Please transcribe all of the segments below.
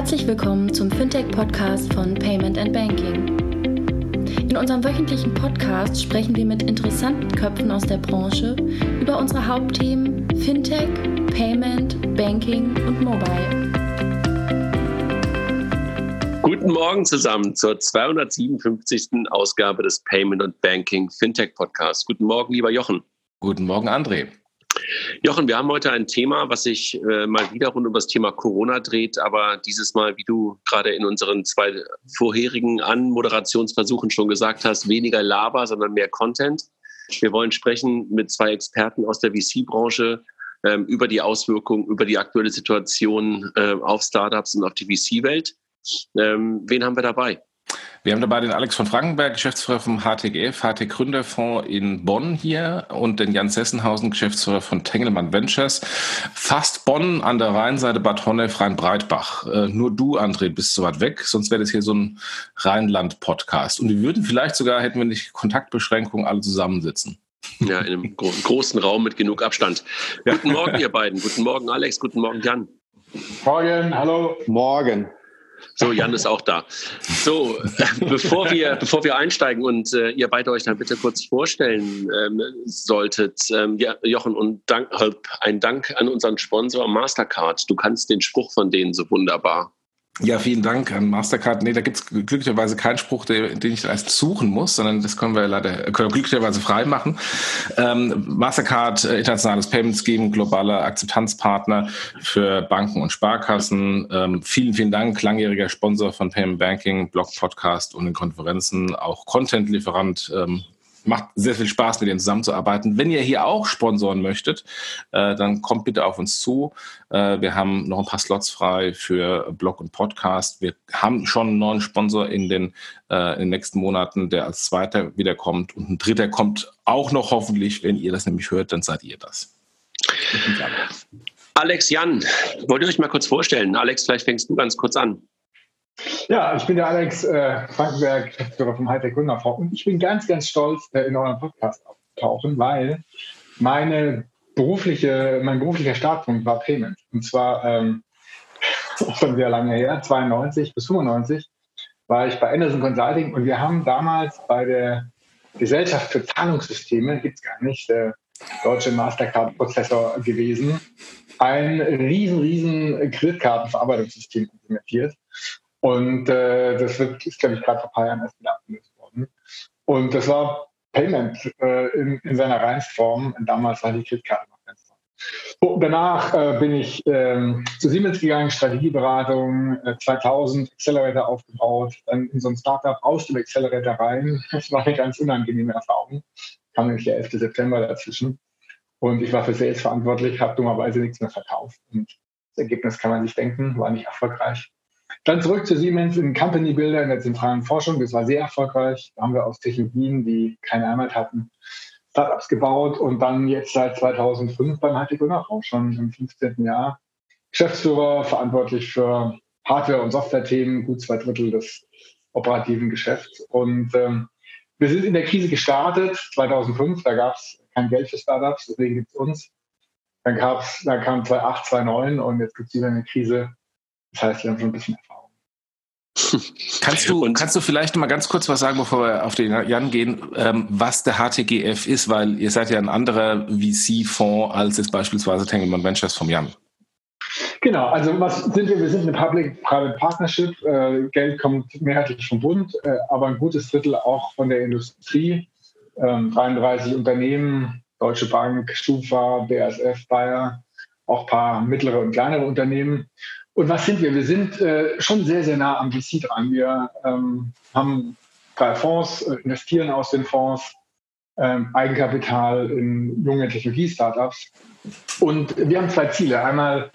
Herzlich willkommen zum Fintech-Podcast von Payment and Banking. In unserem wöchentlichen Podcast sprechen wir mit interessanten Köpfen aus der Branche über unsere Hauptthemen Fintech, Payment, Banking und Mobile. Guten Morgen zusammen zur 257. Ausgabe des Payment und Banking Fintech Podcasts. Guten Morgen, lieber Jochen. Guten Morgen, André. Jochen, wir haben heute ein Thema, was sich äh, mal wieder rund um das Thema Corona dreht, aber dieses Mal, wie du gerade in unseren zwei vorherigen Anmoderationsversuchen schon gesagt hast, weniger Laber, sondern mehr Content. Wir wollen sprechen mit zwei Experten aus der VC-Branche ähm, über die Auswirkungen, über die aktuelle Situation äh, auf Startups und auf die VC-Welt. Ähm, wen haben wir dabei? Wir haben dabei den Alex von Frankenberg, Geschäftsführer vom HTGF, HT Gründerfonds in Bonn hier und den Jan Sessenhausen, Geschäftsführer von Tengelmann Ventures. Fast Bonn an der Rheinseite Bad Honnef, Rhein-Breitbach. Äh, nur du, André, bist so weit weg, sonst wäre das hier so ein Rheinland-Podcast. Und wir würden vielleicht sogar, hätten wir nicht Kontaktbeschränkungen, alle zusammensitzen. Ja, in einem gro großen Raum mit genug Abstand. Guten Morgen, ihr beiden. Guten Morgen, Alex. Guten Morgen, Jan. Morgen, hallo. Morgen. So, Jan ist auch da. So, bevor wir, bevor wir einsteigen und äh, ihr beide euch dann bitte kurz vorstellen ähm, solltet, ähm, ja, Jochen, und Dank, ein Dank an unseren Sponsor Mastercard. Du kannst den Spruch von denen so wunderbar. Ja, vielen Dank an Mastercard. Nee, da gibt es glücklicherweise keinen Spruch, den, ich erst suchen muss, sondern das können wir leider können wir glücklicherweise frei machen. Ähm, Mastercard, äh, internationales Payment Scheme, globaler Akzeptanzpartner für Banken und Sparkassen. Ähm, vielen, vielen Dank, langjähriger Sponsor von Payment Banking, Blog Podcast und den Konferenzen, auch Content-Lieferant. Ähm, macht sehr viel Spaß, mit denen zusammenzuarbeiten. Wenn ihr hier auch sponsoren möchtet, äh, dann kommt bitte auf uns zu. Äh, wir haben noch ein paar Slots frei für Blog und Podcast. Wir haben schon einen neuen Sponsor in den, äh, in den nächsten Monaten, der als zweiter wiederkommt. Und ein dritter kommt auch noch hoffentlich. Wenn ihr das nämlich hört, dann seid ihr das. Alex Jan, wollt ihr euch mal kurz vorstellen? Alex, vielleicht fängst du ganz kurz an. Ja, ich bin der Alex äh, Frankenberg, Geschäftsführer vom Hightech Gründerfonds und ich bin ganz, ganz stolz, äh, in eurem Podcast aufzutauchen, weil meine berufliche, mein beruflicher Startpunkt war Payment. Und zwar ähm, schon sehr lange her, 92 bis 95 war ich bei Anderson Consulting und wir haben damals bei der Gesellschaft für Zahlungssysteme, gibt es gar nicht, der deutsche Mastercard-Prozessor gewesen, ein riesen, riesen Kreditkartenverarbeitungssystem implementiert. Und äh, das wird, ist, glaube ich, gerade vor ein paar Jahren erst wieder abgelöst worden. Und das war Payment äh, in, in seiner Reinstform. Damals war die Kreditkarte noch ganz so, Danach äh, bin ich ähm, zu Siemens gegangen, Strategieberatung, äh, 2000 Accelerator aufgebaut, dann in so ein Startup aus dem Accelerator rein. Das war eine ganz unangenehme Erfahrung. Kam nämlich der 11. September dazwischen. Und ich war für Sales verantwortlich, habe dummerweise nichts mehr verkauft. Und das Ergebnis kann man sich denken, war nicht erfolgreich. Dann zurück zu Siemens in Company Builder in der zentralen Forschung. Das war sehr erfolgreich. Da haben wir aus Technologien, die keine Heimat hatten, Startups gebaut und dann jetzt seit 2005 beim HT auch schon im 15. Jahr Geschäftsführer, verantwortlich für Hardware- und Software-Themen, gut zwei Drittel des operativen Geschäfts. Und ähm, wir sind in der Krise gestartet, 2005, da gab es kein Geld für Startups, deswegen gibt es uns. Dann, gab's, dann kam 2008, 2009 und jetzt gibt es wieder eine Krise. Das heißt, wir haben schon ein bisschen Erfahrung. Kannst du, kannst du vielleicht mal ganz kurz was sagen, bevor wir auf den Jan gehen, ähm, was der HTGF ist, weil ihr seid ja ein anderer VC-Fonds als jetzt beispielsweise Tengelmann Ventures vom Jan. Genau, also was sind wir? Wir sind eine Public-Private Partnership. Äh, Geld kommt mehrheitlich vom Bund, äh, aber ein gutes Drittel auch von der Industrie. Ähm, 33 Unternehmen, Deutsche Bank, Stufa, BASF, Bayer, auch ein paar mittlere und kleinere Unternehmen. Und was sind wir? Wir sind äh, schon sehr, sehr nah am VC dran. Wir ähm, haben drei Fonds, äh, investieren aus den Fonds, ähm, Eigenkapital in junge Technologie-Startups. Und wir haben zwei Ziele. Einmal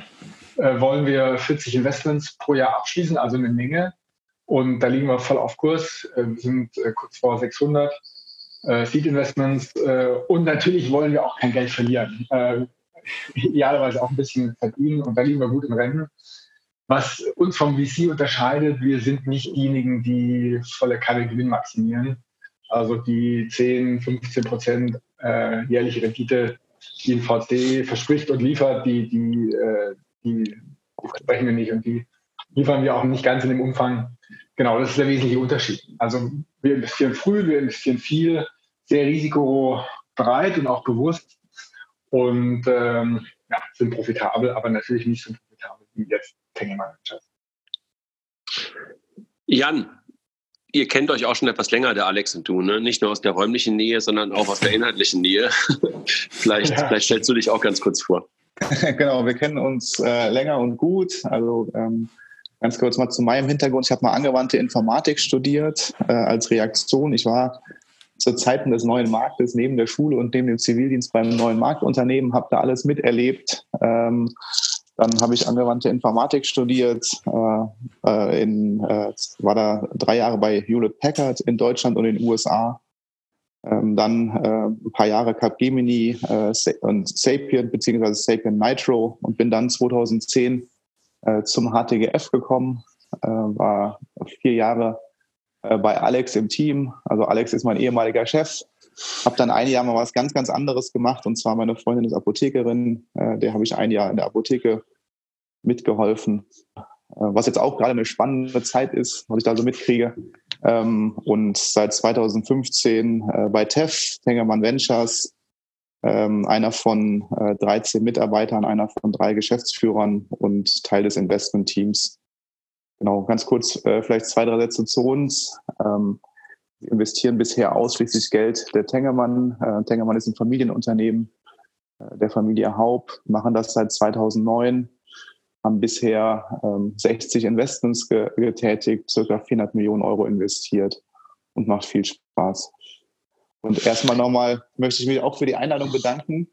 äh, wollen wir 40 Investments pro Jahr abschließen, also eine Menge. Und da liegen wir voll auf Kurs. Äh, wir sind äh, kurz vor 600 äh, Seed Investments. und natürlich wollen wir auch kein Geld verlieren. idealerweise auch ein bisschen verdienen. Und da liegen wir gut im Rennen. Was uns vom VC unterscheidet, wir sind nicht diejenigen, die volle Kanne Gewinn maximieren. Also die 10, 15 Prozent äh, jährliche Rendite, die ein VC verspricht und liefert, die, die, äh, die, die versprechen wir nicht und die liefern wir auch nicht ganz in dem Umfang. Genau, das ist der wesentliche Unterschied. Also wir investieren früh, wir investieren viel, sehr risikobereit und auch bewusst und ähm, ja, sind profitabel, aber natürlich nicht so profitabel wie jetzt Tengelmann Managers. Jan, ihr kennt euch auch schon etwas länger, der Alex und du, ne? Nicht nur aus der räumlichen Nähe, sondern auch aus der inhaltlichen Nähe. vielleicht, ja. vielleicht stellst du dich auch ganz kurz vor. genau, wir kennen uns äh, länger und gut. Also ähm, ganz kurz mal zu meinem Hintergrund. Ich habe mal angewandte Informatik studiert äh, als Reaktion. Ich war zu Zeiten des neuen Marktes neben der Schule und neben dem Zivildienst beim neuen Marktunternehmen, habe da alles miterlebt. Ähm, dann habe ich angewandte Informatik studiert, äh, äh, in, äh, war da drei Jahre bei Hewlett Packard in Deutschland und in den USA. Ähm, dann äh, ein paar Jahre Capgemini äh, und Sapient beziehungsweise Sapient Nitro und bin dann 2010 äh, zum HTGF gekommen, war vier Jahre bei Alex im Team. Also Alex ist mein ehemaliger Chef. Habe dann ein Jahr mal was ganz, ganz anderes gemacht und zwar meine Freundin ist Apothekerin. der habe ich ein Jahr in der Apotheke mitgeholfen, was jetzt auch gerade eine spannende Zeit ist, was ich da so mitkriege. Ähm, und seit 2015 äh, bei TEF, Tengermann Ventures, ähm, einer von äh, 13 Mitarbeitern, einer von drei Geschäftsführern und Teil des Investmentteams. Genau, ganz kurz äh, vielleicht zwei, drei Sätze zu uns. Ähm, investieren bisher ausschließlich Geld der Tengermann. Äh, Tengermann ist ein Familienunternehmen äh, der Familie Haub, machen das seit 2009 haben bisher ähm, 60 Investments ge getätigt, circa 400 Millionen Euro investiert und macht viel Spaß. Und erstmal nochmal möchte ich mich auch für die Einladung bedanken.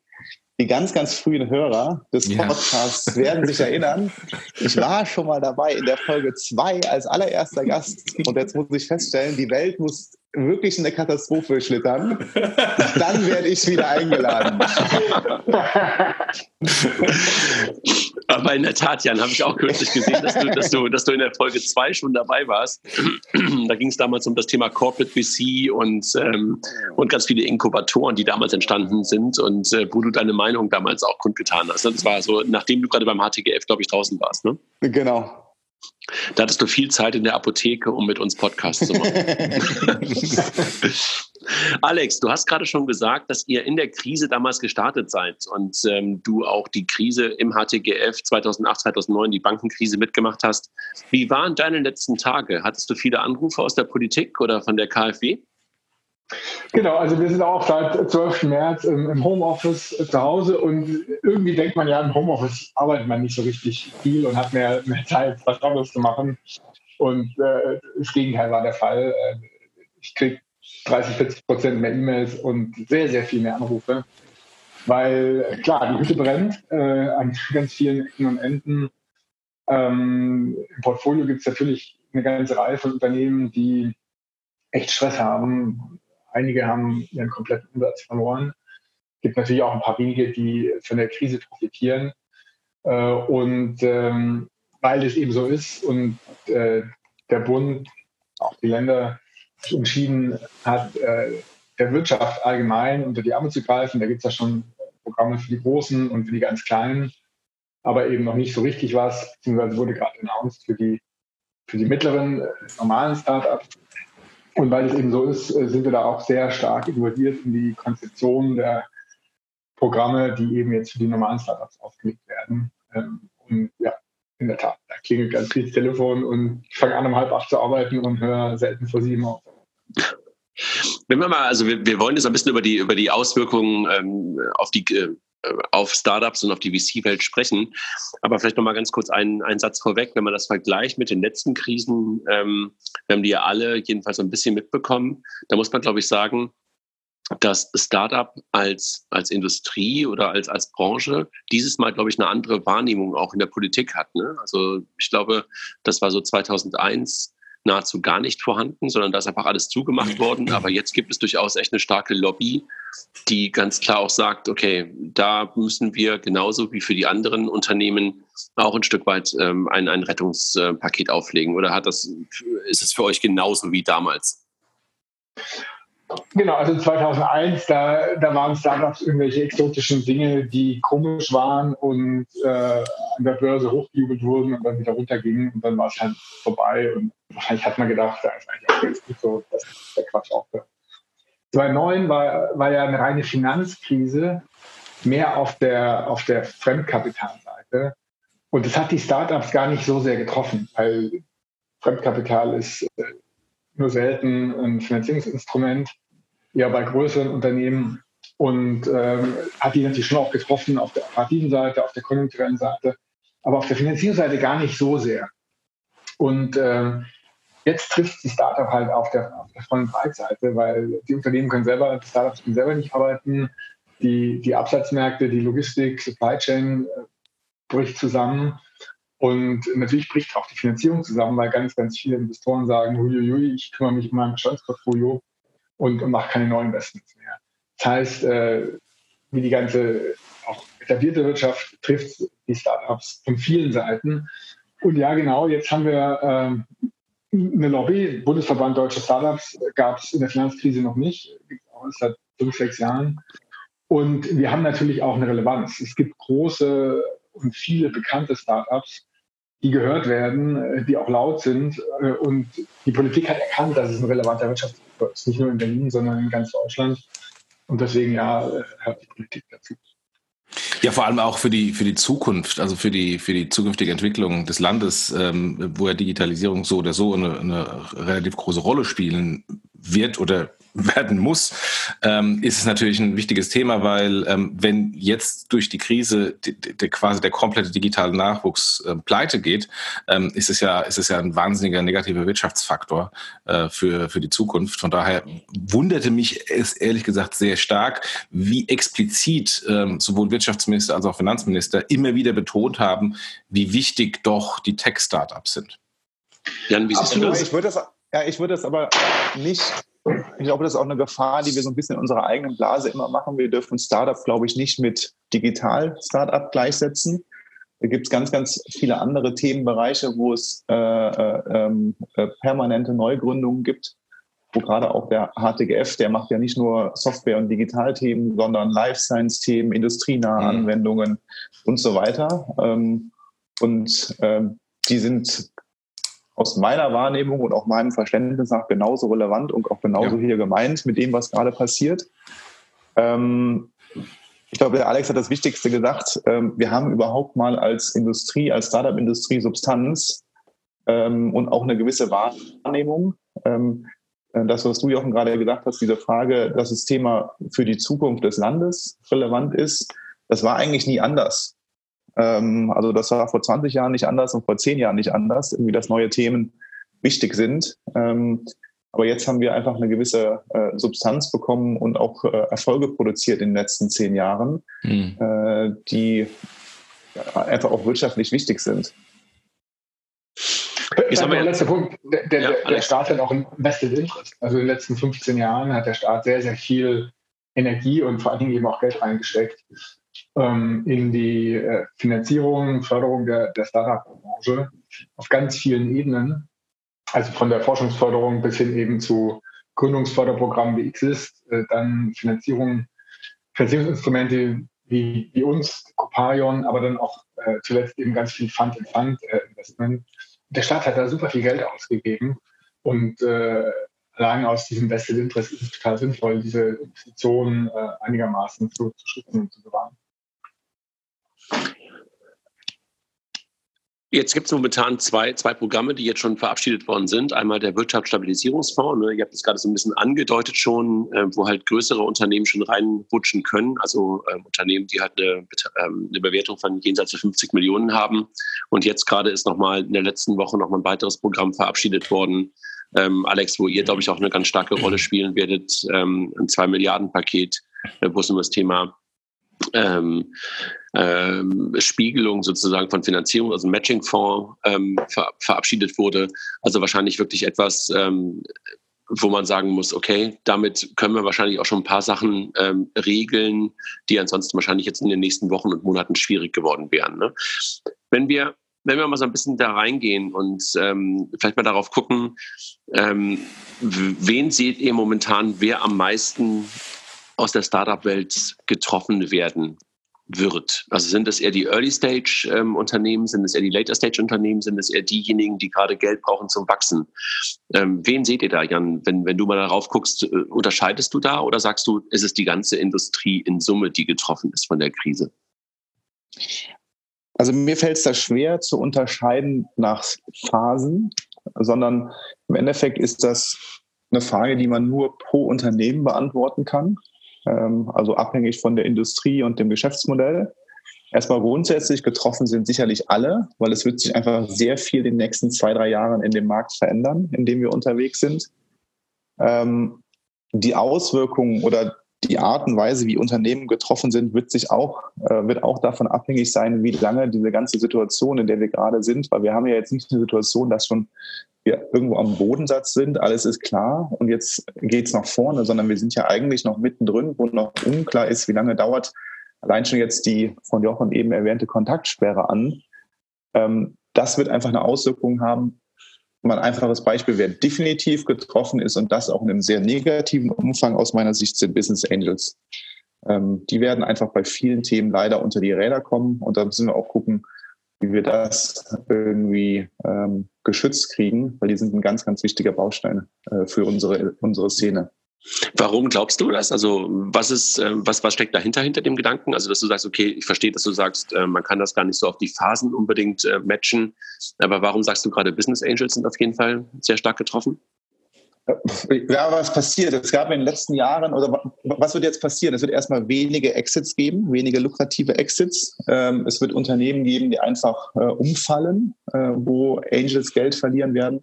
Die ganz, ganz frühen Hörer des Podcasts ja. werden sich erinnern. Ich war schon mal dabei in der Folge 2 als allererster Gast. Und jetzt muss ich feststellen, die Welt muss wirklich in eine Katastrophe schlittern, dann werde ich wieder eingeladen. Aber in der Tat, Jan, habe ich auch kürzlich gesehen, dass du, dass du, dass du in der Folge 2 schon dabei warst. da ging es damals um das Thema Corporate VC und, ähm, und ganz viele Inkubatoren, die damals entstanden sind und äh, wo du deine Meinung damals auch kundgetan hast. Das war so, nachdem du gerade beim HTGF, glaube ich, draußen warst. Ne? Genau. Da hattest du viel Zeit in der Apotheke, um mit uns Podcasts zu machen. Alex, du hast gerade schon gesagt, dass ihr in der Krise damals gestartet seid und ähm, du auch die Krise im HTGF 2008, 2009, die Bankenkrise mitgemacht hast. Wie waren deine letzten Tage? Hattest du viele Anrufe aus der Politik oder von der KfW? Genau, also wir sind auch seit 12. März im, Homeoffice zu Hause und irgendwie denkt man ja, im Homeoffice arbeitet man nicht so richtig viel und hat mehr, mehr Zeit, was anderes zu machen. Und äh, das Gegenteil war der Fall. Äh, ich kriege 30, 40 Prozent mehr E-Mails und sehr, sehr viel mehr Anrufe, weil klar, die Hütte brennt äh, an ganz vielen Ecken und Enden. Ähm, Im Portfolio gibt es natürlich eine ganze Reihe von Unternehmen, die echt Stress haben, Einige haben ihren kompletten Umsatz verloren. Es gibt natürlich auch ein paar wenige, die von der Krise profitieren. Äh, und ähm, weil es eben so ist und äh, der Bund, auch die Länder, sich entschieden hat, äh, der Wirtschaft allgemein unter die Arme zu greifen. Da gibt es ja schon Programme für die Großen und für die ganz Kleinen, aber eben noch nicht so richtig was, beziehungsweise wurde gerade announced für die, für die mittleren, normalen Startups. Und weil es eben so ist, äh, sind wir da auch sehr stark involviert in die Konzeption der Programme, die eben jetzt für die normalen Startups aufgelegt werden. Ähm, und ja, in der Tat, da klingelt ganz viel Telefon und ich fange an, um halb acht zu arbeiten und höre selten vor sieben auf. Wenn wir mal, also wir, wir wollen jetzt ein bisschen über die, über die Auswirkungen ähm, auf die äh, auf Startups und auf die VC-Welt sprechen. Aber vielleicht noch mal ganz kurz einen, einen Satz vorweg, wenn man das vergleicht mit den letzten Krisen, ähm, wir haben die ja alle jedenfalls ein bisschen mitbekommen, da muss man, glaube ich, sagen, dass Startup als, als Industrie oder als, als Branche dieses Mal, glaube ich, eine andere Wahrnehmung auch in der Politik hat. Ne? Also ich glaube, das war so 2001 nahezu gar nicht vorhanden, sondern da ist einfach alles zugemacht worden. Aber jetzt gibt es durchaus echt eine starke Lobby, die ganz klar auch sagt, okay, da müssen wir genauso wie für die anderen Unternehmen auch ein Stück weit ähm, ein, ein Rettungspaket auflegen. Oder hat das, ist es für euch genauso wie damals? Genau, also 2001, da, da waren Startups irgendwelche exotischen Dinge, die komisch waren und äh, an der Börse hochgejubelt wurden und dann wieder runtergingen und dann war es halt vorbei. Und wahrscheinlich hat man gedacht, da ist eigentlich auch ganz gut so, dass der Quatsch aufhört. 2009 war, war ja eine reine Finanzkrise, mehr auf der, auf der Fremdkapitalseite. Und das hat die Startups gar nicht so sehr getroffen, weil Fremdkapital ist äh, nur selten ein Finanzierungsinstrument, ja bei größeren Unternehmen und ähm, hat die natürlich schon auch getroffen auf der operativen Seite, auf der konjunkturellen Seite, aber auf der Finanzierungsseite gar nicht so sehr. Und äh, jetzt trifft die Startup halt auf der, auf der vollen Breitseite, weil die Unternehmen können selber, die Startups können selber nicht arbeiten, die, die Absatzmärkte, die Logistik, Supply Chain äh, bricht zusammen. Und natürlich bricht auch die Finanzierung zusammen, weil ganz, ganz viele Investoren sagen, huiuiui, ich kümmere mich um mein Bestandsportfolio und, und mache keine neuen Investments mehr. Das heißt, äh, wie die ganze auch etablierte Wirtschaft trifft die Startups von vielen Seiten. Und ja, genau, jetzt haben wir ähm, eine Lobby, Bundesverband Deutsche Startups gab es in der Finanzkrise noch nicht, gibt es auch seit fünf, sechs Jahren. Und wir haben natürlich auch eine Relevanz. Es gibt große und viele bekannte Startups, die gehört werden, äh, die auch laut sind. Äh, und die Politik hat erkannt, dass es ein relevanter Wirtschaftssektor ist, nicht nur in Berlin, sondern in ganz Deutschland. Und deswegen ja, hört die Politik dazu. Ja, vor allem auch für die, für die Zukunft, also für die, für die zukünftige Entwicklung des Landes, ähm, wo ja Digitalisierung so oder so eine, eine relativ große Rolle spielen wird oder werden muss, ähm, ist es natürlich ein wichtiges Thema, weil ähm, wenn jetzt durch die Krise die, die, quasi der komplette digitale Nachwuchs äh, pleite geht, ähm, ist es ja ist es ja ein wahnsinniger negativer Wirtschaftsfaktor äh, für für die Zukunft. Von daher wunderte mich es ehrlich gesagt sehr stark, wie explizit ähm, sowohl Wirtschaftsminister als auch Finanzminister immer wieder betont haben, wie wichtig doch die Tech-Startups sind. Jan, wie siehst du das? Ich würde das ja, ich würde das aber nicht ich glaube, das ist auch eine Gefahr, die wir so ein bisschen in unserer eigenen Blase immer machen. Wir dürfen Startup, glaube ich, nicht mit Digital-Startup gleichsetzen. Da gibt es ganz, ganz viele andere Themenbereiche, wo es äh, äh, ähm, äh, permanente Neugründungen gibt, wo gerade auch der HTGF, der macht ja nicht nur Software- und Digitalthemen, sondern Life Science-Themen, industrienahe mhm. Anwendungen und so weiter. Ähm, und ähm, die sind aus meiner Wahrnehmung und auch meinem Verständnis nach genauso relevant und auch genauso ja. hier gemeint mit dem, was gerade passiert. Ähm, ich glaube, der Alex hat das Wichtigste gesagt. Ähm, wir haben überhaupt mal als Industrie, als Startup-Industrie Substanz ähm, und auch eine gewisse Wahrnehmung. Ähm, äh, das, was du, Jochen, gerade gesagt hast, diese Frage, dass das Thema für die Zukunft des Landes relevant ist, das war eigentlich nie anders. Ähm, also das war vor 20 Jahren nicht anders und vor 10 Jahren nicht anders, irgendwie, dass neue Themen wichtig sind. Ähm, aber jetzt haben wir einfach eine gewisse äh, Substanz bekommen und auch äh, Erfolge produziert in den letzten zehn Jahren, mhm. äh, die einfach auch wirtschaftlich wichtig sind. Ich sage der letzte Punkt. Der, der, ja, der Staat hat auch ein Vested Interest. Also in den letzten 15 Jahren hat der Staat sehr, sehr viel Energie und vor allen Dingen eben auch Geld reingesteckt, ähm, in die äh, Finanzierung, Förderung der, der Startup-Branche auf ganz vielen Ebenen. Also von der Forschungsförderung bis hin eben zu Gründungsförderprogrammen wie Exist, äh, dann Finanzierung, Finanzierungsinstrumente wie, wie uns, Coparion, aber dann auch äh, zuletzt eben ganz viel Fund-in-Fund-Investment. Äh, der Staat hat da super viel Geld ausgegeben und äh, allein aus diesem Vested Interest ist es total sinnvoll, diese Investitionen äh, einigermaßen zu, zu schützen und zu bewahren. Jetzt gibt es momentan zwei, zwei Programme, die jetzt schon verabschiedet worden sind. Einmal der Wirtschaftsstabilisierungsfonds, ne, ihr habt es gerade so ein bisschen angedeutet schon, äh, wo halt größere Unternehmen schon reinrutschen können. Also äh, Unternehmen, die halt eine, ähm, eine, Bewertung von jenseits von 50 Millionen haben. Und jetzt gerade ist nochmal in der letzten Woche nochmal ein weiteres Programm verabschiedet worden. Ähm, Alex, wo ihr, glaube ich, auch eine ganz starke Rolle spielen werdet, ähm, ein 2 Milliarden Paket, äh, wo es um das Thema ähm, ähm, Spiegelung sozusagen von Finanzierung, also Matching-Fonds ähm, ver verabschiedet wurde. Also wahrscheinlich wirklich etwas, ähm, wo man sagen muss, okay, damit können wir wahrscheinlich auch schon ein paar Sachen ähm, regeln, die ansonsten wahrscheinlich jetzt in den nächsten Wochen und Monaten schwierig geworden wären. Ne? Wenn wir wenn wir mal so ein bisschen da reingehen und ähm, vielleicht mal darauf gucken, ähm, wen seht ihr momentan, wer am meisten aus der Startup-Welt getroffen werden wird? Also sind es eher die Early-Stage-Unternehmen, sind es eher die Later-Stage-Unternehmen, sind es eher diejenigen, die gerade Geld brauchen zum Wachsen? Ähm, wen seht ihr da, Jan? Wenn, wenn du mal darauf guckst, äh, unterscheidest du da oder sagst du, ist es die ganze Industrie in Summe, die getroffen ist von der Krise? Also mir fällt es da schwer zu unterscheiden nach Phasen, sondern im Endeffekt ist das eine Frage, die man nur pro Unternehmen beantworten kann, also abhängig von der Industrie und dem Geschäftsmodell. Erstmal grundsätzlich getroffen sind sicherlich alle, weil es wird sich einfach sehr viel in den nächsten zwei, drei Jahren in dem Markt verändern, in dem wir unterwegs sind. Ähm, die Auswirkungen oder die Art und Weise, wie Unternehmen getroffen sind, wird sich auch, äh, wird auch davon abhängig sein, wie lange diese ganze Situation, in der wir gerade sind, weil wir haben ja jetzt nicht eine Situation, dass schon wir irgendwo am Bodensatz sind, alles ist klar und jetzt geht es nach vorne, sondern wir sind ja eigentlich noch mittendrin, wo noch unklar ist, wie lange dauert allein schon jetzt die von Jochen eben erwähnte Kontaktsperre an. Ähm, das wird einfach eine Auswirkung haben mal ein einfaches Beispiel, wer definitiv getroffen ist und das auch in einem sehr negativen Umfang aus meiner Sicht sind Business Angels. Ähm, die werden einfach bei vielen Themen leider unter die Räder kommen und da müssen wir auch gucken, wie wir das irgendwie ähm, geschützt kriegen, weil die sind ein ganz, ganz wichtiger Baustein äh, für unsere, unsere Szene. Warum glaubst du das? Also was ist, ähm, was, was steckt dahinter hinter dem Gedanken? Also dass du sagst, okay, ich verstehe, dass du sagst, äh, man kann das gar nicht so auf die Phasen unbedingt äh, matchen. Aber warum sagst du gerade Business Angels sind auf jeden Fall sehr stark getroffen? Ja, was passiert? Es gab in den letzten Jahren, oder was wird jetzt passieren? Es wird erstmal wenige Exits geben, wenige lukrative Exits. Ähm, es wird Unternehmen geben, die einfach äh, umfallen, wo Angels Geld verlieren werden.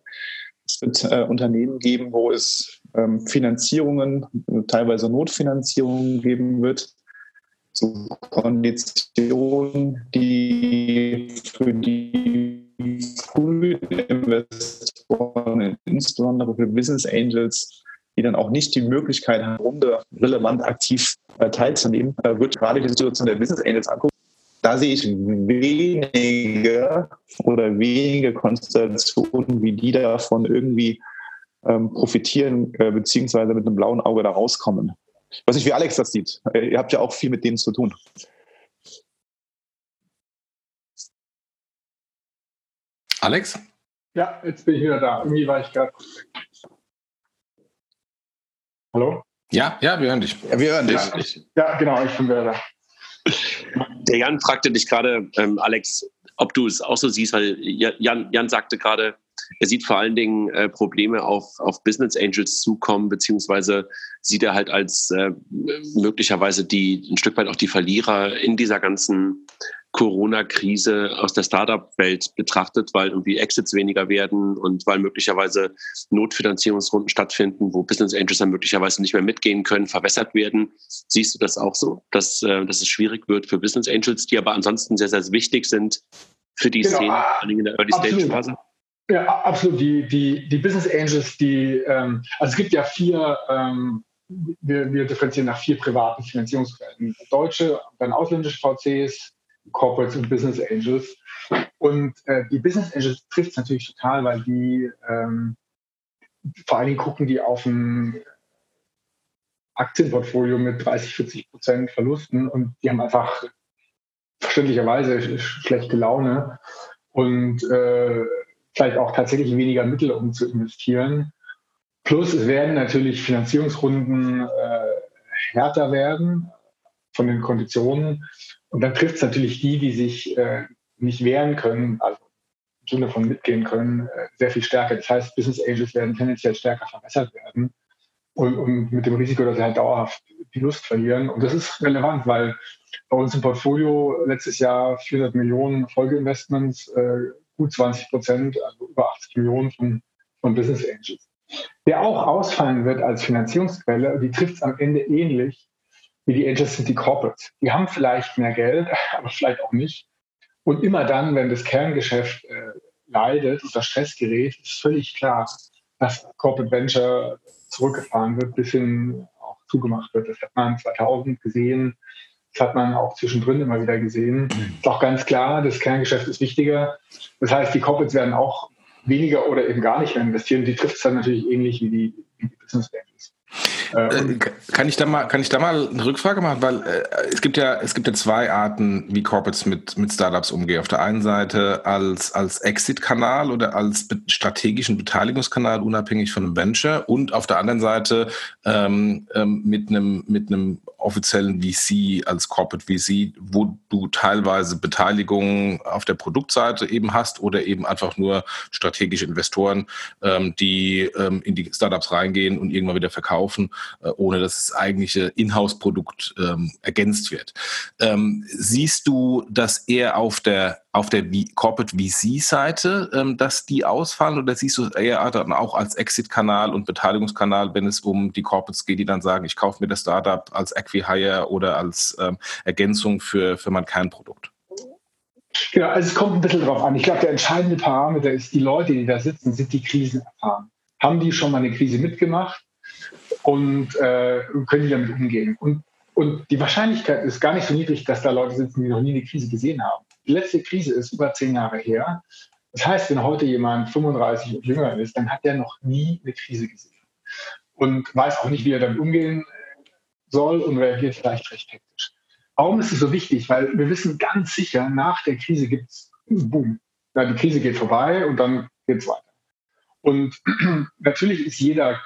Es wird Unternehmen geben, wo es ähm, Finanzierungen, teilweise Notfinanzierungen geben wird, zu Konditionen, die für die frühen Investoren, insbesondere für Business Angels, die dann auch nicht die Möglichkeit haben, Runde relevant aktiv äh, teilzunehmen, äh, wird gerade die Situation der Business Angels angucken. Da sehe ich wenige oder wenige Konstellationen, wie die davon irgendwie ähm, profitieren äh, beziehungsweise mit einem blauen Auge da rauskommen. Ich weiß nicht, wie Alex das sieht. Äh, ihr habt ja auch viel mit denen zu tun. Alex? Ja, jetzt bin ich wieder da. Irgendwie war ich gerade. Hallo? Ja, ja, wir hören dich. Ja, wir hören dich. Ja, ja, genau, ich bin wieder da. Der Jan fragte dich gerade, ähm, Alex, ob du es auch so siehst, weil Jan, Jan sagte gerade, er sieht vor allen Dingen äh, Probleme auf, auf Business Angels zukommen, beziehungsweise sieht er halt als äh, möglicherweise die ein Stück weit auch die Verlierer in dieser ganzen Corona-Krise aus der Startup-Welt betrachtet, weil irgendwie Exits weniger werden und weil möglicherweise Notfinanzierungsrunden stattfinden, wo Business Angels dann möglicherweise nicht mehr mitgehen können, verwässert werden. Siehst du das auch so, dass, äh, dass es schwierig wird für Business Angels, die aber ansonsten sehr, sehr wichtig sind für die genau. Szene, vor allem in der Early-Stage-Phase? Ja, absolut. Die, die, die Business Angels, die, ähm, also es gibt ja vier, ähm, wir, wir differenzieren nach vier privaten Finanzierungsquellen. Deutsche, dann ausländische VCs, Corporates und Business Angels. Und äh, die Business Angels trifft es natürlich total, weil die ähm, vor allen Dingen gucken die auf ein Aktienportfolio mit 30, 40 Prozent Verlusten und die haben einfach verständlicherweise schlechte Laune und äh, vielleicht auch tatsächlich weniger Mittel, um zu investieren. Plus es werden natürlich Finanzierungsrunden äh, härter werden von den Konditionen. Und dann trifft es natürlich die, die sich äh, nicht wehren können, also im Sinne von mitgehen können, äh, sehr viel stärker. Das heißt, Business Angels werden tendenziell stärker verbessert werden und, und mit dem Risiko, dass sie halt dauerhaft die Lust verlieren. Und das ist relevant, weil bei uns im Portfolio letztes Jahr 400 Millionen Folgeinvestments äh, gut 20 Prozent, also über 80 Millionen von, von Business Angels. Der auch ausfallen wird als Finanzierungsquelle, die trifft es am Ende ähnlich wie die Angels sind die Corporates. Die haben vielleicht mehr Geld, aber vielleicht auch nicht. Und immer dann, wenn das Kerngeschäft äh, leidet, unter Stress gerät, ist völlig klar, dass Corporate Venture zurückgefahren wird, bis hin auch zugemacht wird. Das hat man 2000 gesehen, das hat man auch zwischendrin immer wieder gesehen. Ist auch ganz klar, das Kerngeschäft ist wichtiger. Das heißt, die Corporates werden auch weniger oder eben gar nicht mehr investieren. Die trifft es dann natürlich ähnlich wie die, die Business Angels. Äh, kann ich da mal, kann ich da mal eine Rückfrage machen? Weil äh, es gibt ja, es gibt ja zwei Arten, wie Corporates mit, mit Startups umgehen. Auf der einen Seite als, als Exit-Kanal oder als be strategischen Beteiligungskanal, unabhängig von einem Venture und auf der anderen Seite ähm, ähm, mit einem, mit einem offiziellen VC als Corporate VC, wo du teilweise Beteiligungen auf der Produktseite eben hast oder eben einfach nur strategische Investoren, ähm, die ähm, in die Startups reingehen und irgendwann wieder verkaufen, äh, ohne dass das eigentliche Inhouse-Produkt ähm, ergänzt wird. Ähm, siehst du das eher auf der auf der Corporate VC-Seite, ähm, dass die ausfallen oder siehst du eher dann auch als Exit-Kanal und Beteiligungskanal, wenn es um die Corporates geht, die dann sagen, ich kaufe mir das Startup als Acquihire oder als ähm, Ergänzung für, für mein Kernprodukt? Genau, also es kommt ein bisschen drauf an. Ich glaube, der entscheidende Parameter ist, die Leute, die da sitzen, sind die Krisen erfahren. Haben die schon mal eine Krise mitgemacht und äh, können die damit umgehen? Und, und die Wahrscheinlichkeit ist gar nicht so niedrig, dass da Leute sitzen, die noch nie eine Krise gesehen haben. Die letzte Krise ist über zehn Jahre her. Das heißt, wenn heute jemand 35 und jünger ist, dann hat der noch nie eine Krise gesehen und weiß auch nicht, wie er damit umgehen soll und reagiert vielleicht recht hektisch. Warum ist es so wichtig? Weil wir wissen ganz sicher, nach der Krise gibt es Boom. Ja, die Krise geht vorbei und dann geht es weiter. Und natürlich ist jeder,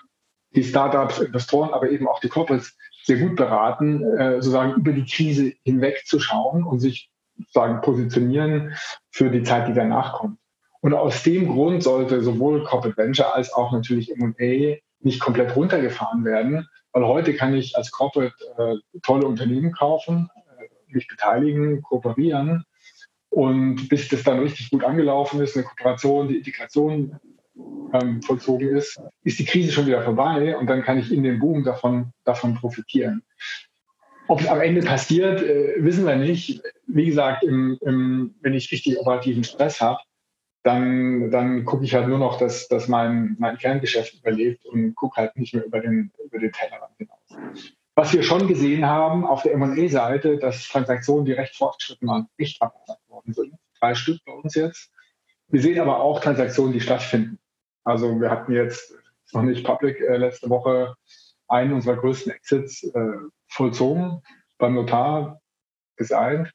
die Startups, Investoren, aber eben auch die Corporates, sehr gut beraten, äh, sozusagen über die Krise hinweg zu schauen und sich sozusagen positionieren für die Zeit, die danach kommt. Und aus dem Grund sollte sowohl Corporate Venture als auch natürlich M&A nicht komplett runtergefahren werden, weil heute kann ich als Corporate äh, tolle Unternehmen kaufen, mich beteiligen, kooperieren. Und bis das dann richtig gut angelaufen ist, eine Kooperation, die Integration ähm, vollzogen ist, ist die Krise schon wieder vorbei und dann kann ich in dem Boom davon, davon profitieren. Ob es am Ende passiert, äh, wissen wir nicht. Wie gesagt, im, im, wenn ich richtig operativen Stress habe, dann, dann gucke ich halt nur noch, dass, dass mein, mein Kerngeschäft überlebt und gucke halt nicht mehr über den, über den Tellerrand hinaus. Was wir schon gesehen haben auf der M&A-Seite, dass Transaktionen, die recht fortgeschritten waren, nicht abgesagt worden sind. Drei Stück bei uns jetzt. Wir sehen aber auch Transaktionen, die stattfinden. Also wir hatten jetzt, noch nicht public, äh, letzte Woche einen unserer größten Exits äh, vollzogen, beim Notar gesigned.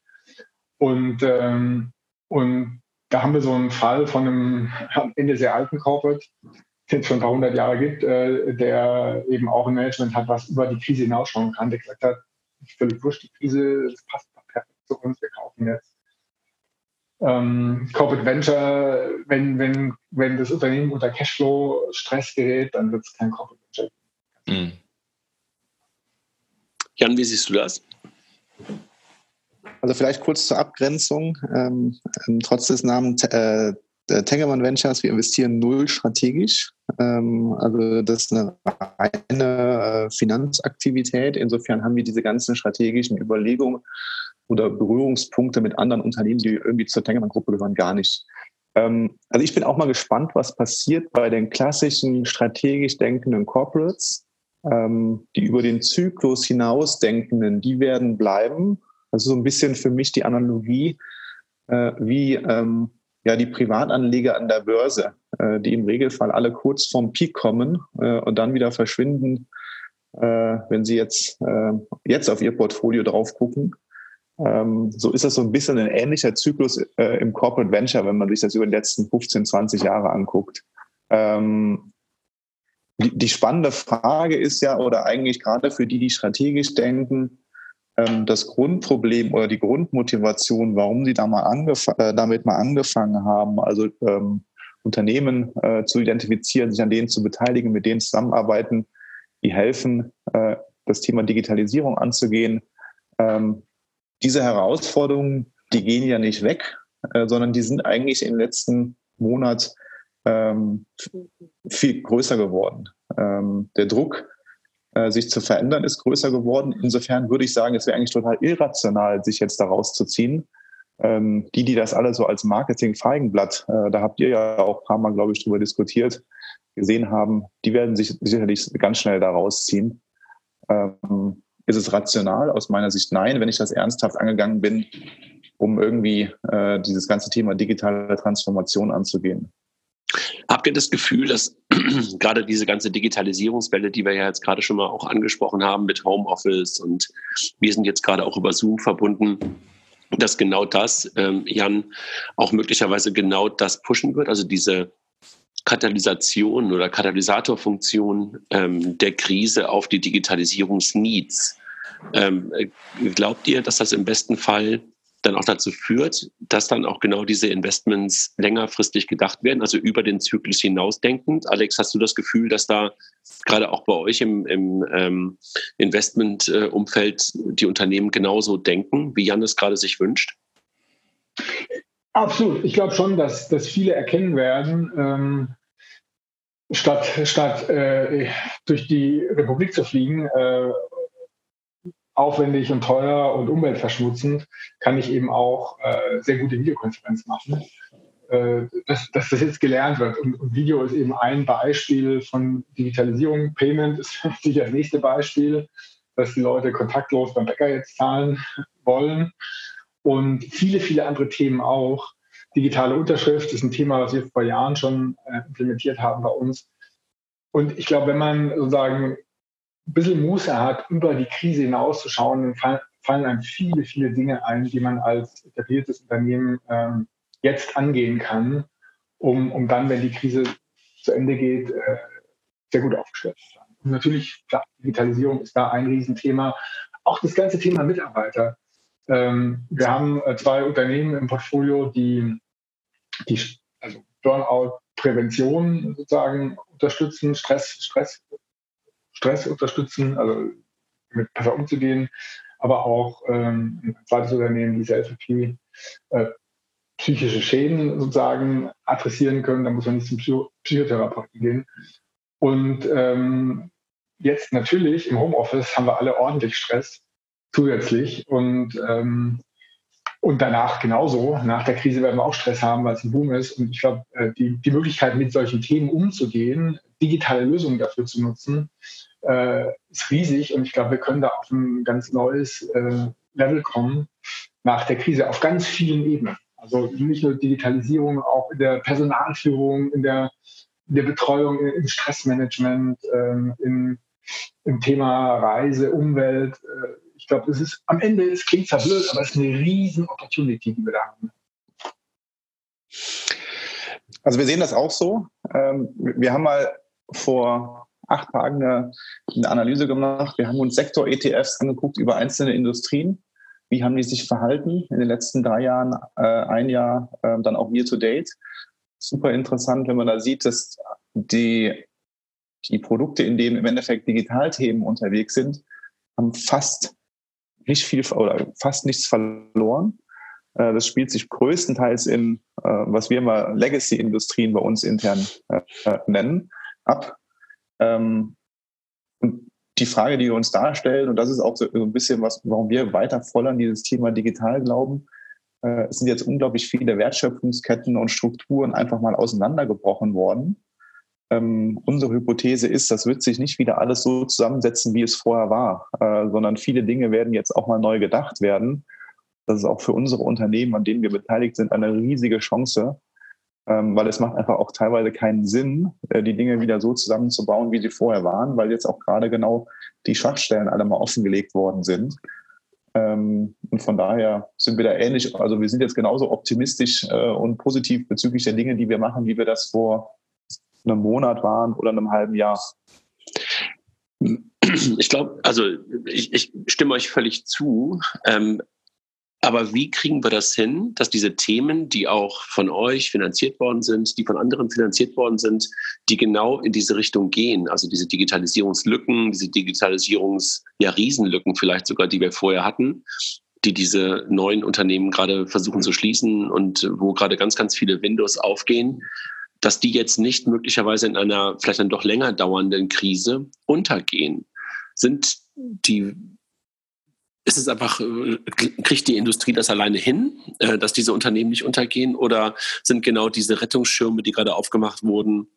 Und, ähm, und da haben wir so einen Fall von einem am Ende sehr alten Corporate, den es schon ein paar hundert Jahre gibt, äh, der eben auch ein Management hat, was über die Krise hinausschauen kann, der gesagt hat, völlig wurscht, die Krise, das passt perfekt zu uns, wir kaufen jetzt. Ähm, Corporate Venture, wenn, wenn, wenn das Unternehmen unter Cashflow-Stress gerät, dann wird es kein Corporate Venture. Mhm. Jan, wie siehst du das? Also vielleicht kurz zur Abgrenzung. Ähm, ähm trotz des Namens äh, Tengelmann Ventures, wir investieren null strategisch. Ähm, also das ist eine reine äh, Finanzaktivität. Insofern haben wir diese ganzen strategischen Überlegungen oder Berührungspunkte mit anderen Unternehmen, die irgendwie zur Tengelmann-Gruppe gehören, gar nicht. Ähm, also ich bin auch mal gespannt, was passiert bei den klassischen strategisch denkenden Corporates. Ähm, die über den Zyklus hinaus denkenden, die werden bleiben. Also so ein bisschen für mich die Analogie, äh, wie ähm, ja die Privatanleger an der Börse, äh, die im Regelfall alle kurz vorm Peak kommen äh, und dann wieder verschwinden, äh, wenn sie jetzt, äh, jetzt auf ihr Portfolio drauf gucken. Ähm, so ist das so ein bisschen ein ähnlicher Zyklus äh, im Corporate Venture, wenn man sich das über die letzten 15, 20 Jahre anguckt. Ähm, die, spannende Frage ist ja, oder eigentlich gerade für die, die strategisch denken, ähm, das Grundproblem oder die Grundmotivation, warum sie da mal äh, damit mal angefangen haben, also ähm, Unternehmen äh, zu identifizieren, sich an denen zu beteiligen, mit denen zusammenarbeiten, die helfen, äh, das Thema Digitalisierung anzugehen. Ähm, diese Herausforderungen, die gehen ja nicht weg, äh, sondern die sind eigentlich im letzten Monat ähm, viel größer geworden. Ähm, der Druck äh, sich zu verändern, ist größer geworden. Insofern würde ich sagen, es wäre eigentlich total irrational, sich jetzt da rauszuziehen. Ähm, die, die das alle so als Marketing-Feigenblatt, äh, da habt ihr ja auch ein paar Mal, glaube ich, drüber diskutiert, gesehen haben, die werden sich sicherlich ganz schnell da rausziehen. Ähm, ist es rational? Aus meiner Sicht nein, wenn ich das ernsthaft angegangen bin, um irgendwie äh, dieses ganze Thema digitale Transformation anzugehen. Habt ihr das Gefühl, dass gerade diese ganze Digitalisierungswelle, die wir ja jetzt gerade schon mal auch angesprochen haben mit Homeoffice und wir sind jetzt gerade auch über Zoom verbunden, dass genau das, ähm, Jan, auch möglicherweise genau das pushen wird, also diese Katalysation oder Katalysatorfunktion ähm, der Krise auf die Digitalisierungsneeds. Ähm, glaubt ihr, dass das im besten Fall dann auch dazu führt, dass dann auch genau diese Investments längerfristig gedacht werden, also über den Zyklus hinausdenkend. Alex, hast du das Gefühl, dass da gerade auch bei euch im, im ähm, Investmentumfeld die Unternehmen genauso denken, wie Jan es gerade sich wünscht? Absolut. Ich glaube schon, dass, dass viele erkennen werden, ähm, statt, statt äh, durch die Republik zu fliegen, äh, aufwendig und teuer und umweltverschmutzend, kann ich eben auch äh, sehr gute Videokonferenz machen. Äh, dass, dass das jetzt gelernt wird. Und, und, Video ist eben ein Beispiel von Digitalisierung. Payment ist sicher das nächste Beispiel, dass die Leute kontaktlos beim Bäcker jetzt zahlen wollen. Und viele, viele andere Themen auch. Digitale Unterschrift ist ein Thema, was wir vor Jahren schon äh, implementiert haben bei uns. Und ich glaube, wenn man sozusagen ein bisschen Muße hat, über die Krise hinauszuschauen, dann fallen, einem viele, viele Dinge ein, die man als etabliertes Unternehmen ähm, jetzt angehen kann, um, um dann, wenn die Krise zu Ende geht, äh, sehr gut aufgestellt zu sein. Und natürlich, klar, Digitalisierung ist da ein Riesenthema. Auch das ganze Thema Mitarbeiter. Ähm, wir haben äh, zwei Unternehmen im Portfolio, die, die also Burnout-Prävention sozusagen unterstützen, Stress, Stress Stress unterstützen, also mit besser umzugehen, aber auch ähm, ein zweites Unternehmen, die Selfie, äh, psychische Schäden sozusagen adressieren können. Da muss man nicht zum Psycho Psychotherapeuten gehen. Und ähm, jetzt natürlich im Homeoffice haben wir alle ordentlich Stress zusätzlich und ähm, und danach genauso. Nach der Krise werden wir auch Stress haben, weil es ein Boom ist. Und ich glaube, äh, die, die Möglichkeit, mit solchen Themen umzugehen, digitale Lösungen dafür zu nutzen, äh, ist riesig und ich glaube, wir können da auf ein ganz neues äh, Level kommen nach der Krise auf ganz vielen Ebenen. Also nicht nur Digitalisierung, auch in der Personalführung, in der, in der Betreuung, im Stressmanagement, ähm, in, im Thema Reise, Umwelt. Äh, ich glaube, es ist am Ende, es klingt zwar blöd, aber es ist eine riesen Opportunity, die wir da haben. Also wir sehen das auch so. Ähm, wir haben mal vor acht Tagen eine, eine Analyse gemacht. Wir haben uns Sektor-ETFs angeguckt über einzelne Industrien. Wie haben die sich verhalten in den letzten drei Jahren, äh, ein Jahr, äh, dann auch year to date. Super interessant, wenn man da sieht, dass die, die Produkte, in denen im Endeffekt Digitalthemen unterwegs sind, haben fast nicht viel oder fast nichts verloren. Äh, das spielt sich größtenteils in, äh, was wir mal Legacy-Industrien bei uns intern äh, nennen, ab. Ähm, und die Frage, die wir uns darstellen, und das ist auch so ein bisschen was, warum wir weiter voll an dieses Thema digital glauben, äh, es sind jetzt unglaublich viele Wertschöpfungsketten und Strukturen einfach mal auseinandergebrochen worden. Ähm, unsere Hypothese ist, das wird sich nicht wieder alles so zusammensetzen, wie es vorher war, äh, sondern viele Dinge werden jetzt auch mal neu gedacht werden. Das ist auch für unsere Unternehmen, an denen wir beteiligt sind, eine riesige Chance, ähm, weil es macht einfach auch teilweise keinen Sinn, äh, die Dinge wieder so zusammenzubauen, wie sie vorher waren, weil jetzt auch gerade genau die Schwachstellen alle mal offengelegt worden sind. Ähm, und von daher sind wir da ähnlich, also wir sind jetzt genauso optimistisch äh, und positiv bezüglich der Dinge, die wir machen, wie wir das vor einem Monat waren oder einem halben Jahr. Ich glaube, also ich, ich, stimme euch völlig zu. Ähm, aber wie kriegen wir das hin, dass diese Themen, die auch von euch finanziert worden sind, die von anderen finanziert worden sind, die genau in diese Richtung gehen, also diese Digitalisierungslücken, diese Digitalisierungs, ja, Riesenlücken vielleicht sogar, die wir vorher hatten, die diese neuen Unternehmen gerade versuchen zu schließen und wo gerade ganz, ganz viele Windows aufgehen, dass die jetzt nicht möglicherweise in einer vielleicht dann doch länger dauernden Krise untergehen. Sind die ist es einfach, äh, kriegt die Industrie das alleine hin, äh, dass diese Unternehmen nicht untergehen? Oder sind genau diese Rettungsschirme, die gerade aufgemacht wurden,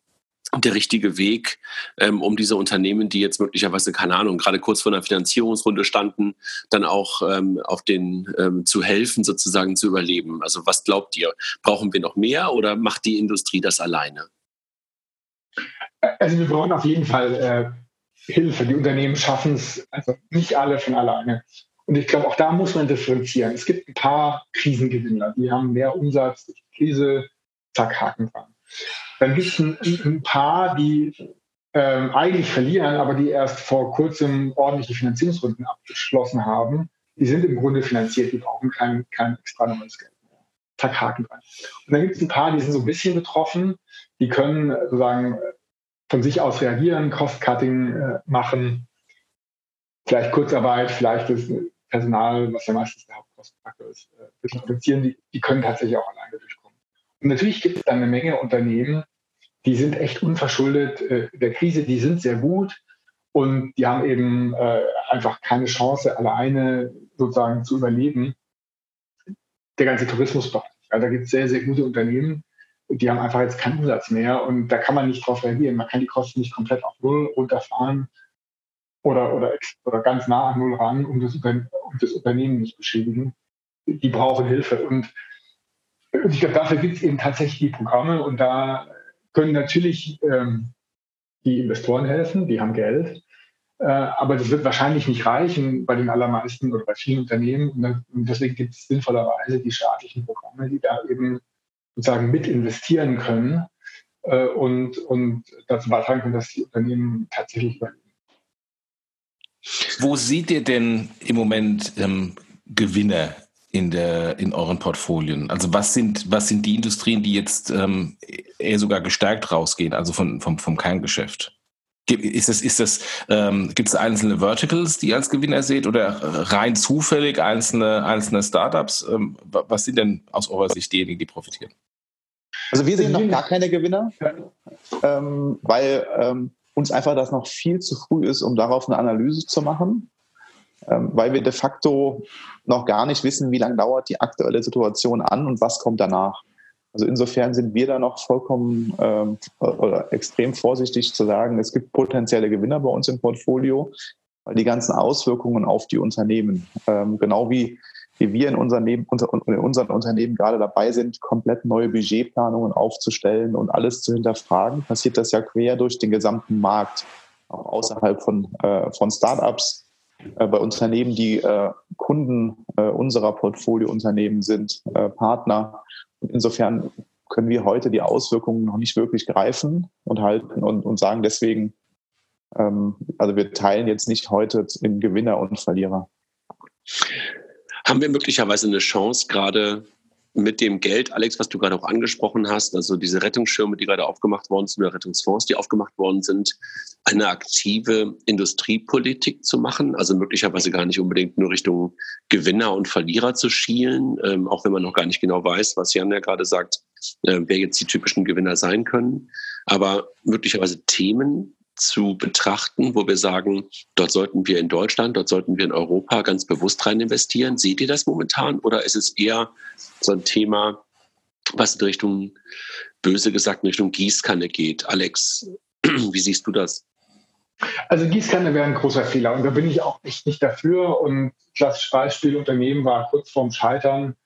der richtige Weg, ähm, um diese Unternehmen, die jetzt möglicherweise, keine Ahnung, gerade kurz vor einer Finanzierungsrunde standen, dann auch ähm, auf den zu helfen, sozusagen zu überleben? Also was glaubt ihr? Brauchen wir noch mehr oder macht die Industrie das alleine? Also wir brauchen auf jeden Fall äh, Hilfe. Die Unternehmen schaffen es, also nicht alle von alleine. Und ich glaube, auch da muss man differenzieren. Es gibt ein paar Krisengewinner, die haben mehr Umsatz durch die Krise, zack, Haken dran. Dann gibt es ein, ein, paar, die ähm, eigentlich verlieren, aber die erst vor kurzem ordentliche Finanzierungsrunden abgeschlossen haben. Die sind im Grunde finanziert, die brauchen kein, kein extra neues Geld mehr. Zack, Haken dran. Und dann gibt es ein paar, die sind so ein bisschen betroffen, die können sozusagen von sich aus reagieren, Cost-Cutting äh, machen, vielleicht Kurzarbeit, vielleicht das Personal, was ja meistens der Hauptkostenfaktor ist, äh, reduzieren, die, die können tatsächlich auch alleine durchkommen. Und natürlich gibt es dann eine Menge Unternehmen, die sind echt unverschuldet äh, der Krise, die sind sehr gut und die haben eben äh, einfach keine Chance, alleine sozusagen zu überleben. Der ganze Tourismusbereich. Ja, da gibt es sehr, sehr gute Unternehmen, die haben einfach jetzt keinen Umsatz mehr und da kann man nicht drauf reagieren. Man kann die Kosten nicht komplett auf Null runterfahren oder, oder, oder ganz nah an Null ran, um das, um das Unternehmen nicht beschädigen. Die brauchen Hilfe und, und ich glaube, dafür gibt es eben tatsächlich die Programme und da können natürlich ähm, die Investoren helfen, die haben Geld, äh, aber das wird wahrscheinlich nicht reichen bei den allermeisten oder bei vielen Unternehmen und deswegen gibt es sinnvollerweise die staatlichen Programme, die da eben sozusagen mit investieren können äh, und, und dazu beitragen können, dass die Unternehmen tatsächlich überleben. Wo seht ihr denn im Moment ähm, Gewinner in, der, in euren Portfolien? Also was sind, was sind die Industrien, die jetzt ähm, eher sogar gestärkt rausgehen, also von, vom, vom Kerngeschäft? Ist das, ist das, ähm, gibt es einzelne Verticals, die ihr als Gewinner seht oder rein zufällig einzelne, einzelne Startups? Ähm, was sind denn aus eurer Sicht diejenigen, die profitieren? Also wir sehen noch gar keine Gewinner, ähm, weil ähm, uns einfach das noch viel zu früh ist, um darauf eine Analyse zu machen, ähm, weil wir de facto noch gar nicht wissen, wie lange dauert die aktuelle Situation an und was kommt danach. Also insofern sind wir da noch vollkommen ähm, oder extrem vorsichtig zu sagen, es gibt potenzielle Gewinner bei uns im Portfolio, weil die ganzen Auswirkungen auf die Unternehmen, ähm, genau wie, wie wir in, unseren, in unseren Unternehmen gerade dabei sind, komplett neue Budgetplanungen aufzustellen und alles zu hinterfragen, passiert das ja quer durch den gesamten Markt, auch außerhalb von, äh, von Startups, äh, bei Unternehmen, die äh, Kunden äh, unserer Portfoliounternehmen sind, äh, Partner insofern können wir heute die Auswirkungen noch nicht wirklich greifen und halten und, und sagen deswegen, ähm, also wir teilen jetzt nicht heute in Gewinner und Verlierer. Haben wir möglicherweise eine Chance, gerade mit dem Geld, Alex, was du gerade auch angesprochen hast, also diese Rettungsschirme, die gerade aufgemacht worden sind, oder Rettungsfonds, die aufgemacht worden sind, eine aktive Industriepolitik zu machen, also möglicherweise gar nicht unbedingt nur Richtung Gewinner und Verlierer zu schielen, ähm, auch wenn man noch gar nicht genau weiß, was Jan ja gerade sagt, äh, wer jetzt die typischen Gewinner sein können, aber möglicherweise Themen zu betrachten, wo wir sagen, dort sollten wir in Deutschland, dort sollten wir in Europa ganz bewusst rein investieren. Seht ihr das momentan oder ist es eher so ein Thema, was in Richtung, böse gesagt, in Richtung Gießkanne geht? Alex, wie siehst du das? Also Gießkanne wäre ein großer Fehler und da bin ich auch echt nicht dafür. Und klassisches Beispiel Unternehmen war kurz vorm Scheitern.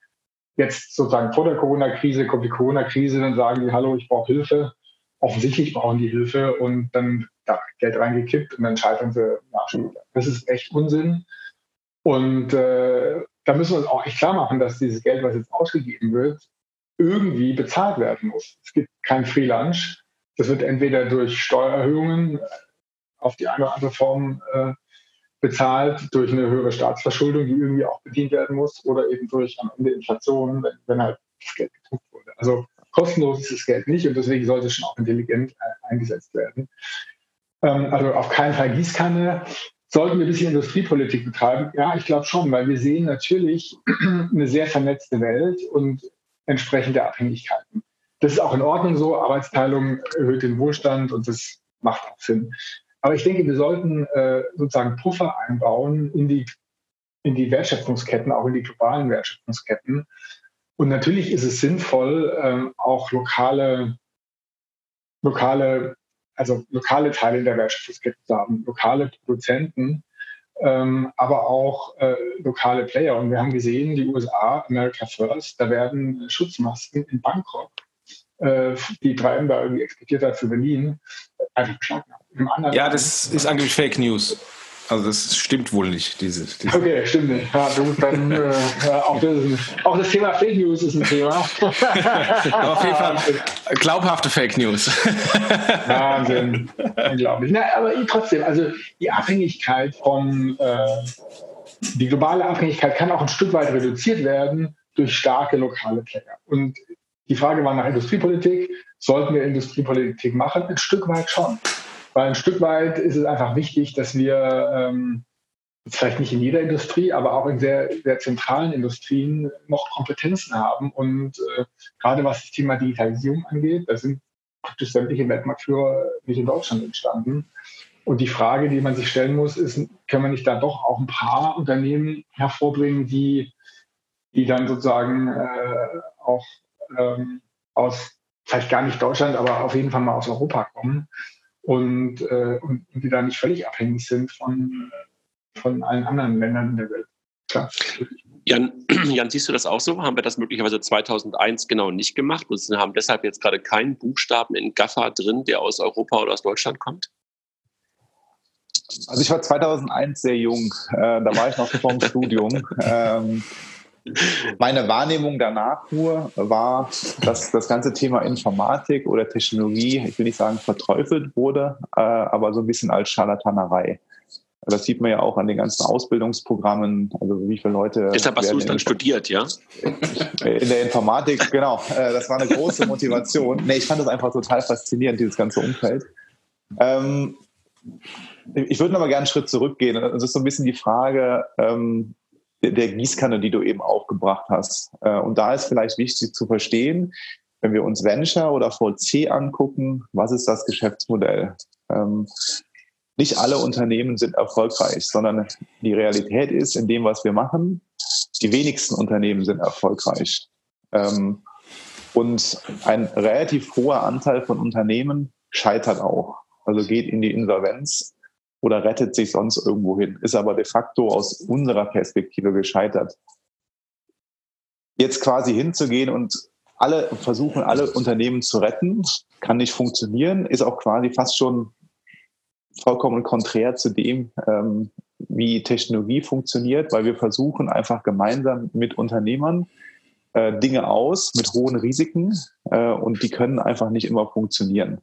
Jetzt sozusagen vor der Corona-Krise kommt die Corona-Krise, dann sagen die, hallo, ich brauche Hilfe. Offensichtlich brauchen die Hilfe und dann da Geld reingekippt und dann scheitern sie nach Das ist echt Unsinn. Und äh, da müssen wir uns auch echt klar machen, dass dieses Geld, was jetzt ausgegeben wird, irgendwie bezahlt werden muss. Es gibt kein Free Lunch. Das wird entweder durch Steuererhöhungen auf die eine oder andere Form äh, bezahlt, durch eine höhere Staatsverschuldung, die irgendwie auch bedient werden muss, oder eben durch am Ende Inflation, wenn, wenn halt das Geld gedruckt wurde. Also kostenlos ist das Geld nicht und deswegen sollte es schon auch intelligent äh, eingesetzt werden. Ähm, also auf keinen Fall Gießkanne. Sollten wir ein bisschen Industriepolitik betreiben? Ja, ich glaube schon, weil wir sehen natürlich eine sehr vernetzte Welt und entsprechende Abhängigkeiten. Das ist auch in Ordnung so. Arbeitsteilung erhöht den Wohlstand und das macht auch Sinn. Aber ich denke, wir sollten äh, sozusagen Puffer einbauen in die, in die Wertschöpfungsketten, auch in die globalen Wertschöpfungsketten. Und natürlich ist es sinnvoll, ähm, auch lokale, lokale also lokale Teile der Wertschöpfungskette haben, lokale Produzenten, ähm, aber auch äh, lokale Player. Und wir haben gesehen, die USA, America First, da werden Schutzmasken in Bangkok äh, die 3M da irgendwie exportiert hat für Berlin, einfach beschlagnahmt. Ja, das ist eigentlich Fake News. Also das stimmt wohl nicht, diese. diese okay, stimmt nicht. Ja, du, dann, äh, auch, das, auch, das, Thema Fake News ist ein Thema. Auf jeden Fall glaubhafte Fake News. Wahnsinn. Unglaublich. Na, aber trotzdem, also die Abhängigkeit von, äh, die globale Abhängigkeit kann auch ein Stück weit reduziert werden durch starke lokale Player. Und die Frage war nach Industriepolitik. Sollten wir Industriepolitik machen? Ein Stück weit schon. Weil ein Stück weit ist es einfach wichtig, dass wir ähm, vielleicht nicht in jeder Industrie, aber auch in sehr, sehr zentralen Industrien noch Kompetenzen haben. Und äh, gerade was das Thema Digitalisierung angeht, da sind praktisch sämtliche Weltmarktführer nicht in Deutschland entstanden. Und die Frage, die man sich stellen muss, ist, können wir nicht da doch auch ein paar Unternehmen hervorbringen, die, die dann sozusagen äh, auch ähm, aus, vielleicht gar nicht Deutschland, aber auf jeden Fall mal aus Europa kommen und, äh, und, die da nicht völlig abhängig sind von, von allen anderen Ländern in der Welt. Klar. Jan, Jan, siehst du das auch so? Haben wir das möglicherweise 2001 genau nicht gemacht und haben deshalb jetzt gerade keinen Buchstaben in GAFA drin, der aus Europa oder aus Deutschland kommt? Also ich war 2001 sehr jung, äh, da war ich noch vor dem Studium. Ähm, meine Wahrnehmung danach nur war, dass das ganze Thema Informatik oder Technologie, ich will nicht sagen verteufelt wurde, äh, aber so ein bisschen als Scharlatanerei. Das sieht man ja auch an den ganzen Ausbildungsprogrammen, also wie viele Leute. Deshalb hast du es dann studiert, ja? In der Informatik, genau. Äh, das war eine große Motivation. Nee, ich fand das einfach total faszinierend, dieses ganze Umfeld. Ähm, ich würde noch mal gerne einen Schritt zurückgehen. Das ist so ein bisschen die Frage, ähm, der Gießkanne, die du eben aufgebracht hast. Äh, und da ist vielleicht wichtig zu verstehen, wenn wir uns Venture oder VC angucken, was ist das Geschäftsmodell? Ähm, nicht alle Unternehmen sind erfolgreich, sondern die Realität ist, in dem, was wir machen, die wenigsten Unternehmen sind erfolgreich. Ähm, und ein relativ hoher Anteil von Unternehmen scheitert auch, also geht in die Insolvenz oder rettet sich sonst irgendwo hin, ist aber de facto aus unserer Perspektive gescheitert. Jetzt quasi hinzugehen und alle versuchen, alle Unternehmen zu retten, kann nicht funktionieren, ist auch quasi fast schon vollkommen konträr zu dem, ähm, wie Technologie funktioniert, weil wir versuchen einfach gemeinsam mit Unternehmern äh, Dinge aus mit hohen Risiken äh, und die können einfach nicht immer funktionieren.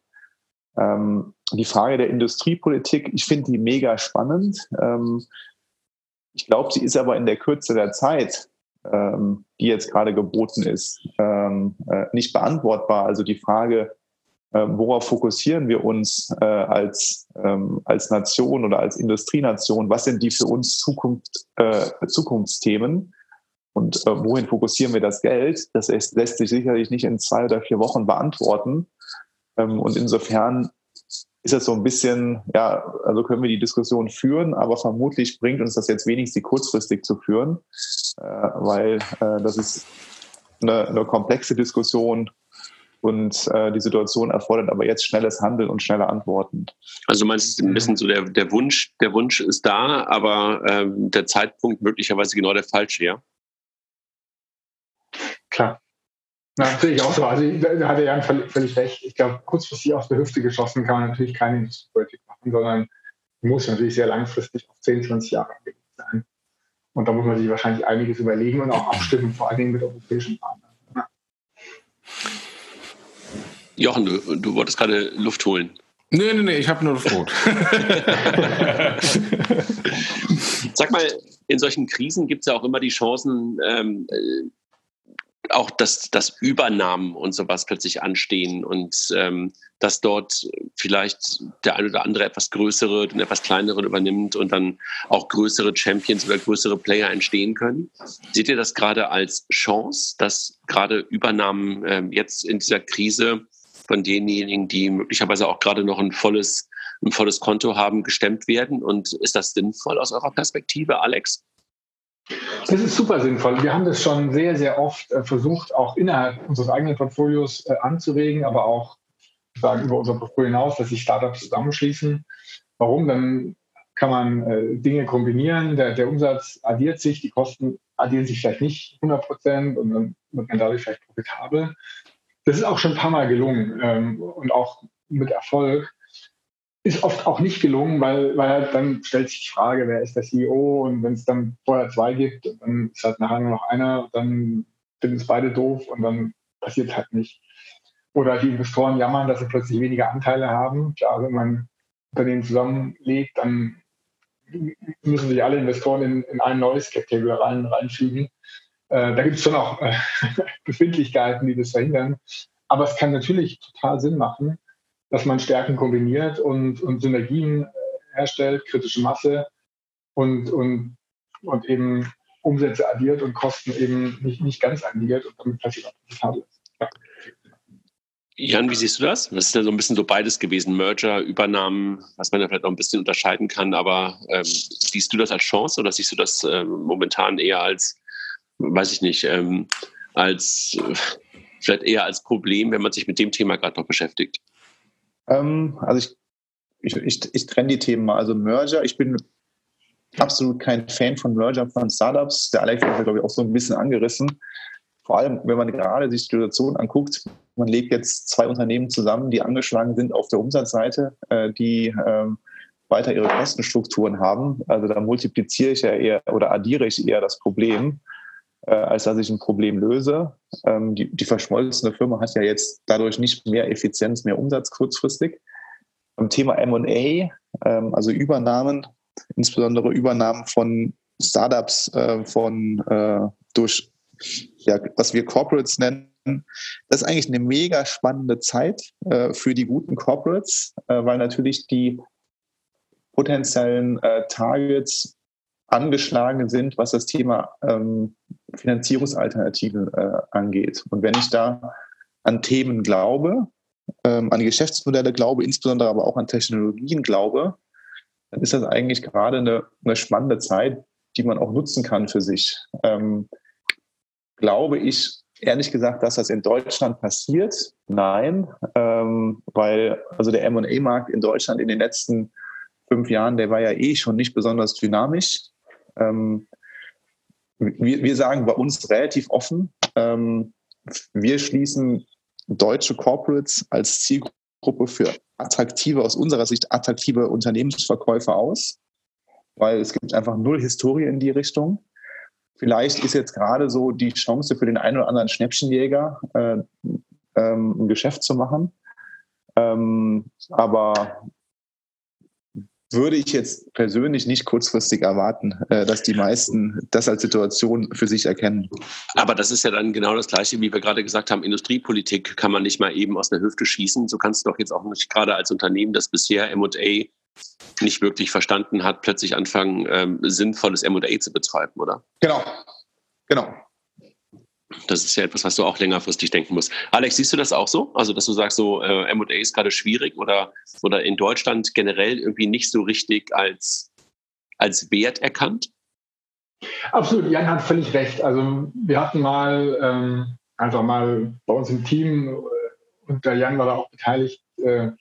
Ähm, die Frage der Industriepolitik, ich finde die mega spannend. Ähm, ich glaube, sie ist aber in der Kürze der Zeit, ähm, die jetzt gerade geboten ist, ähm, äh, nicht beantwortbar. Also die Frage, äh, worauf fokussieren wir uns äh, als, ähm, als Nation oder als Industrienation? Was sind die für uns Zukunft, äh, Zukunftsthemen? Und äh, wohin fokussieren wir das Geld? Das lässt sich sicherlich nicht in zwei oder vier Wochen beantworten. Ähm, und insofern ist das so ein bisschen, ja, also können wir die Diskussion führen, aber vermutlich bringt uns das jetzt wenig, sie kurzfristig zu führen, äh, weil äh, das ist eine, eine, komplexe Diskussion und äh, die Situation erfordert aber jetzt schnelles Handeln und schnelle Antworten. Also du meinst ein bisschen so der, der Wunsch, der Wunsch ist da, aber ähm, der Zeitpunkt möglicherweise genau der falsche, ja? Klar. Na, natürlich auch so. Also da hat er Jan völlig, völlig recht. Ich glaube, kurzfristig aus der Hüfte geschossen kann man natürlich keine Industriepolitik machen, sondern muss natürlich sehr langfristig auf 10, 20 Jahre angelegt sein. Und da muss man sich wahrscheinlich einiges überlegen und auch abstimmen, vor allen Dingen mit europäischen Partnern. Ja. Jochen, du, du wolltest gerade Luft holen. Nee, nee, nee, ich habe nur Luft geholt. Sag mal, in solchen Krisen gibt es ja auch immer die Chancen, ähm, auch, dass, dass Übernahmen und sowas plötzlich anstehen und ähm, dass dort vielleicht der ein oder andere etwas größere, den etwas kleineren übernimmt und dann auch größere Champions oder größere Player entstehen können. Seht ihr das gerade als Chance, dass gerade Übernahmen ähm, jetzt in dieser Krise von denjenigen, die möglicherweise auch gerade noch ein volles, ein volles Konto haben, gestemmt werden? Und ist das sinnvoll aus eurer Perspektive, Alex? Das ist super sinnvoll. Wir haben das schon sehr, sehr oft äh, versucht, auch innerhalb unseres eigenen Portfolios äh, anzuregen, aber auch sagen, über unser Portfolio hinaus, dass sich Startups zusammenschließen. Warum? Dann kann man äh, Dinge kombinieren, der, der, Umsatz addiert sich, die Kosten addieren sich vielleicht nicht 100 Prozent und dann wird man dadurch vielleicht profitabel. das ist auch schon ein paar Mal gelungen ähm, und auch mit Erfolg. Ist oft auch nicht gelungen, weil, weil halt dann stellt sich die Frage, wer ist der CEO und wenn es dann vorher zwei gibt, dann ist halt nachher nur noch einer, dann finden es beide doof und dann passiert es halt nicht. Oder die Investoren jammern, dass sie plötzlich weniger Anteile haben. Klar, wenn man Unternehmen zusammenlegt, dann müssen sich alle Investoren in, in ein neues Cap-Table rein, reinfügen. Äh, da gibt es schon auch äh, Befindlichkeiten, die das verhindern. Aber es kann natürlich total Sinn machen, dass man Stärken kombiniert und, und Synergien äh, herstellt, kritische Masse und, und, und eben Umsätze addiert und Kosten eben nicht, nicht ganz addiert und damit passiert auch profitabel ist. Ja. Jan, wie siehst du das? Das ist ja so ein bisschen so beides gewesen, Merger, Übernahmen, was man ja vielleicht auch ein bisschen unterscheiden kann. Aber ähm, siehst du das als Chance oder siehst du das äh, momentan eher als, weiß ich nicht, ähm, als äh, vielleicht eher als Problem, wenn man sich mit dem Thema gerade noch beschäftigt? Ähm, also ich, ich, ich, ich trenne die Themen mal. Also Merger, ich bin absolut kein Fan von Merger von Startups. Der Alex hat, glaube ich, auch so ein bisschen angerissen. Vor allem, wenn man gerade die Situation anguckt, man legt jetzt zwei Unternehmen zusammen, die angeschlagen sind auf der Umsatzseite, äh, die ähm, weiter ihre Kostenstrukturen haben. Also da multipliziere ich ja eher oder addiere ich eher das Problem, äh, als dass ich ein Problem löse. Ähm, die, die verschmolzene Firma hat ja jetzt dadurch nicht mehr Effizienz, mehr Umsatz kurzfristig. Beim Thema M&A, ähm, also Übernahmen, insbesondere Übernahmen von Startups äh, von äh, durch ja, was wir Corporates nennen. Das ist eigentlich eine mega spannende Zeit äh, für die guten Corporates, äh, weil natürlich die potenziellen äh, Targets angeschlagen sind, was das Thema ähm, Finanzierungsalternativen äh, angeht. Und wenn ich da an Themen glaube, ähm, an Geschäftsmodelle glaube, insbesondere aber auch an Technologien glaube, dann ist das eigentlich gerade eine, eine spannende Zeit, die man auch nutzen kann für sich. Ähm, glaube ich ehrlich gesagt, dass das in Deutschland passiert. Nein, ähm, weil also der M&A-Markt in Deutschland in den letzten fünf Jahren, der war ja eh schon nicht besonders dynamisch. Ähm, wir, wir, sagen bei uns relativ offen, ähm, wir schließen deutsche Corporates als Zielgruppe für attraktive, aus unserer Sicht attraktive Unternehmensverkäufe aus, weil es gibt einfach null Historie in die Richtung. Vielleicht ist jetzt gerade so die Chance für den einen oder anderen Schnäppchenjäger, äh, ähm, ein Geschäft zu machen. Ähm, aber würde ich jetzt persönlich nicht kurzfristig erwarten, äh, dass die meisten das als Situation für sich erkennen. Aber das ist ja dann genau das Gleiche, wie wir gerade gesagt haben. Industriepolitik kann man nicht mal eben aus der Hüfte schießen. So kannst du doch jetzt auch nicht gerade als Unternehmen, das bisher M&A nicht wirklich verstanden hat, plötzlich anfangen, ähm, sinnvolles M&A zu betreiben, oder? Genau, genau. Das ist ja etwas, was du auch längerfristig denken musst. Alex, siehst du das auch so? Also, dass du sagst, so äh, M&A ist gerade schwierig oder, oder in Deutschland generell irgendwie nicht so richtig als, als Wert erkannt? Absolut, Jan hat völlig recht. Also wir hatten mal ähm, einfach mal bei uns im Team, äh, und der Jan war da auch beteiligt, äh,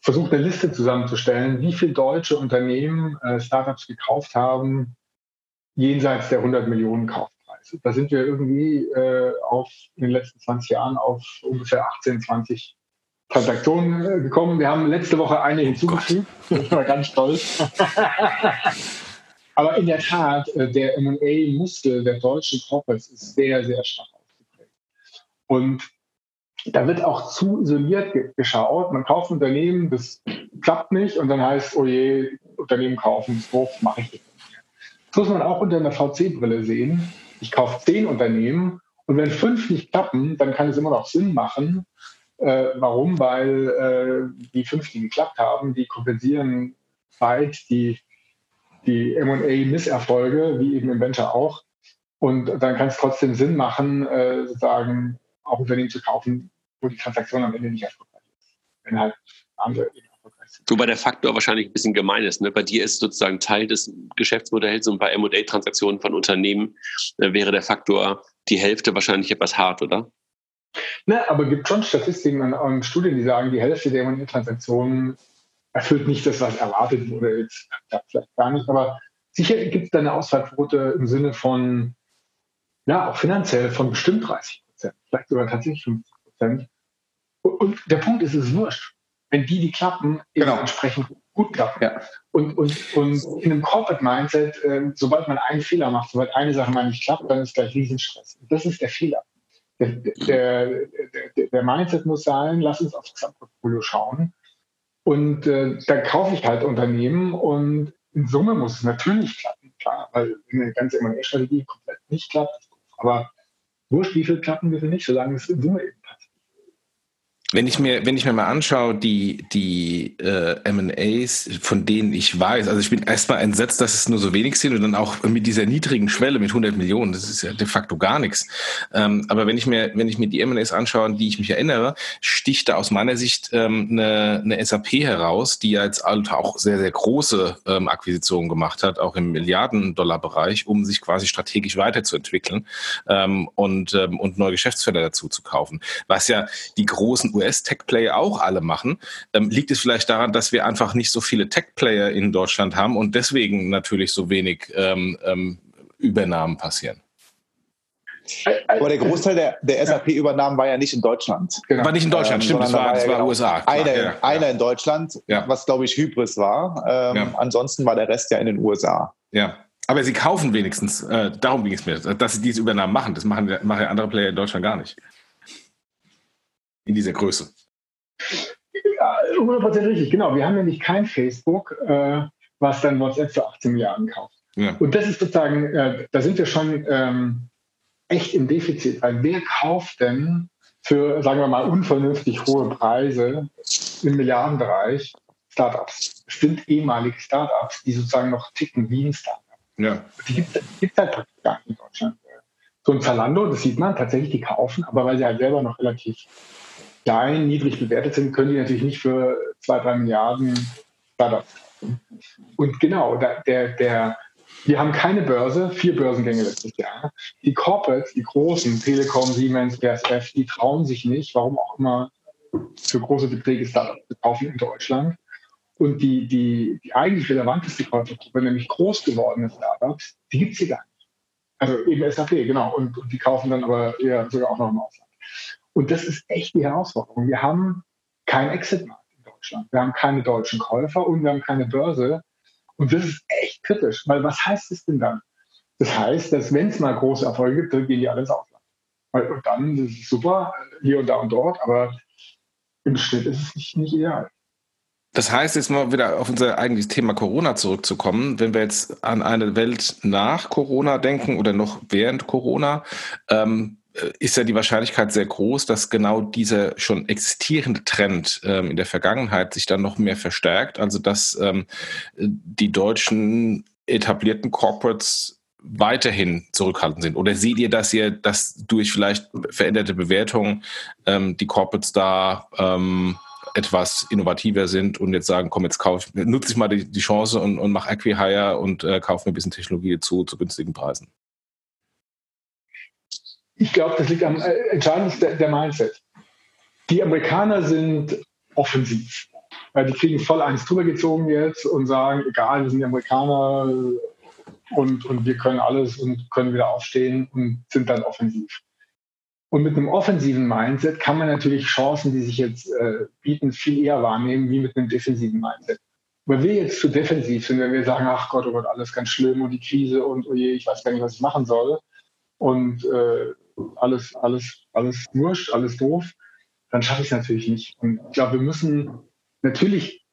versucht eine Liste zusammenzustellen, wie viele deutsche Unternehmen äh, Startups gekauft haben, jenseits der 100 Millionen Kaufpreise. Da sind wir irgendwie äh, auf, in den letzten 20 Jahren auf ungefähr 18, 20 Transaktionen äh, gekommen. Wir haben letzte Woche eine hinzugefügt. Ich war ganz stolz. Aber in der Tat, äh, der M&A-Muskel der deutschen Corporates ist sehr, sehr stark ausgeprägt. Und da wird auch zu isoliert ge geschaut. Man kauft ein Unternehmen, das klappt nicht und dann heißt, oh je, Unternehmen kaufen, doof, mache ich nicht. Das muss man auch unter einer VC-Brille sehen. Ich kaufe zehn Unternehmen und wenn fünf nicht klappen, dann kann es immer noch Sinn machen. Äh, warum? Weil äh, die fünf, die geklappt haben, die kompensieren weit die, die M&A-Misserfolge, wie eben im Venture auch. Und dann kann es trotzdem Sinn machen, äh, sozusagen auch Unternehmen zu kaufen, wo die Transaktion am Ende nicht erfolgreich ist. Wenn halt andere eben erfolgreich sind. Wobei der Faktor wahrscheinlich ein bisschen gemein ist. Ne? Bei dir ist sozusagen Teil des Geschäftsmodells und bei M&A-Transaktionen von Unternehmen äh, wäre der Faktor die Hälfte wahrscheinlich etwas hart, oder? Ne, aber es gibt schon Statistiken und, und Studien, die sagen, die Hälfte der M&A-Transaktionen erfüllt nicht das, was erwartet wurde. Jetzt klappt vielleicht gar nicht, aber sicher gibt es da eine Ausfallquote im Sinne von, ja, auch finanziell von bestimmt 30 Prozent, vielleicht sogar tatsächlich 50 Prozent. Und der Punkt ist, es ist wurscht. Wenn die, die klappen, genau. entsprechend gut klappen. Ja. Und, und, und in einem Corporate Mindset, äh, sobald man einen Fehler macht, sobald eine Sache mal nicht klappt, dann ist gleich Riesenstress. Und das ist der Fehler. Der, der, der, der Mindset muss sein, lass uns aufs Gesamtportfolio schauen. Und äh, dann kaufe ich halt Unternehmen und in Summe muss es natürlich klappen, klar, weil eine ganze M&A-Strategie komplett nicht klappt. Aber wurscht, wie viel klappen, wie viel nicht, solange es in Summe eben wenn ich mir, wenn ich mir mal anschaue, die, die äh, M&As, von denen ich weiß, also ich bin erstmal entsetzt, dass es nur so wenig sind und dann auch mit dieser niedrigen Schwelle mit 100 Millionen, das ist ja de facto gar nichts. Ähm, aber wenn ich mir, wenn ich mir die M&As anschaue, an die ich mich erinnere, sticht da aus meiner Sicht ähm, eine, eine SAP heraus, die ja jetzt auch sehr, sehr große ähm, Akquisitionen gemacht hat, auch im Milliarden-Dollar-Bereich, um sich quasi strategisch weiterzuentwickeln ähm, und, ähm, und neue Geschäftsfelder dazu zu kaufen. Was ja die großen US-Tech-Player auch alle machen. Ähm, liegt es vielleicht daran, dass wir einfach nicht so viele Tech-Player in Deutschland haben und deswegen natürlich so wenig ähm, ähm, Übernahmen passieren? Aber der Großteil der, der SAP-Übernahmen war ja nicht in Deutschland. Genau. War nicht in Deutschland, ähm, stimmt, das war, das war, ja genau USA. Klar, einer, ja, einer in Deutschland, ja. was glaube ich Hybris war. Ähm, ansonsten war der Rest ja in den USA. Ja. Aber sie kaufen wenigstens, äh, darum ging es mir, dass sie diese Übernahmen machen. Das machen, machen andere Player in Deutschland gar nicht in dieser Größe. Ja, 100% richtig, genau. Wir haben nämlich kein Facebook, äh, was dann WhatsApp für 18 Milliarden kauft. Ja. Und das ist sozusagen, äh, da sind wir schon ähm, echt im Defizit, weil wer kauft denn für, sagen wir mal, unvernünftig hohe Preise im Milliardenbereich Startups? Es sind ehemalige Startups, die sozusagen noch ticken wie ein Startup. Ja. Die gibt es halt gar nicht in Deutschland. So ein Zalando, das sieht man tatsächlich, die kaufen, aber weil sie halt selber noch relativ klein, niedrig bewertet sind, können die natürlich nicht für zwei, drei Milliarden Startups. Und genau, der, der, wir haben keine Börse, vier Börsengänge letztes Jahr. Die Corporates, die großen, Telekom, Siemens, BASF, die trauen sich nicht, warum auch immer, für große Beträge Startups zu kaufen in Deutschland. Und die, die, die eigentlich relevanteste Käufergruppe, nämlich groß gewordene Startups, die gibt es hier gar nicht. Also eben SAP, genau. Und, und die kaufen dann aber eher sogar auch noch im Ausland. Und das ist echt die Herausforderung. Wir haben keinen Exit-Markt in Deutschland. Wir haben keine deutschen Käufer und wir haben keine Börse. Und das ist echt kritisch, weil was heißt es denn dann? Das heißt, dass wenn es mal große Erfolge gibt, dann gehen die alle ins Ausland. Und dann ist es super, hier und da und dort, aber im Schnitt ist es nicht, nicht ideal. Das heißt, jetzt mal wieder auf unser eigentliches Thema Corona zurückzukommen, wenn wir jetzt an eine Welt nach Corona denken oder noch während Corona, ähm, äh, ist ja die Wahrscheinlichkeit sehr groß, dass genau dieser schon existierende Trend ähm, in der Vergangenheit sich dann noch mehr verstärkt. Also dass ähm, die deutschen etablierten Corporates weiterhin zurückhaltend sind? Oder seht ihr, dass ihr, dass durch vielleicht veränderte Bewertungen ähm, die Corporates da ähm, etwas innovativer sind und jetzt sagen, komm, jetzt kauf, nutze ich mal die, die Chance und, und mach Acquihire und äh, kaufe mir ein bisschen Technologie zu, zu günstigen Preisen? Ich glaube, das liegt am äh, entscheidendsten der, der Mindset. Die Amerikaner sind offensiv. Ja, die kriegen voll eins drüber gezogen jetzt und sagen, egal, wir sind die Amerikaner und, und wir können alles und können wieder aufstehen und sind dann offensiv. Und mit einem offensiven Mindset kann man natürlich Chancen, die sich jetzt äh, bieten, viel eher wahrnehmen, wie mit einem defensiven Mindset. Wenn wir jetzt zu defensiv sind, wenn wir sagen, ach Gott, oh Gott, alles ganz schlimm und die Krise und oh je, ich weiß gar nicht, was ich machen soll und äh, alles, alles, alles wurscht, alles doof, dann schaffe ich es natürlich nicht. Und ich glaube, wir müssen natürlich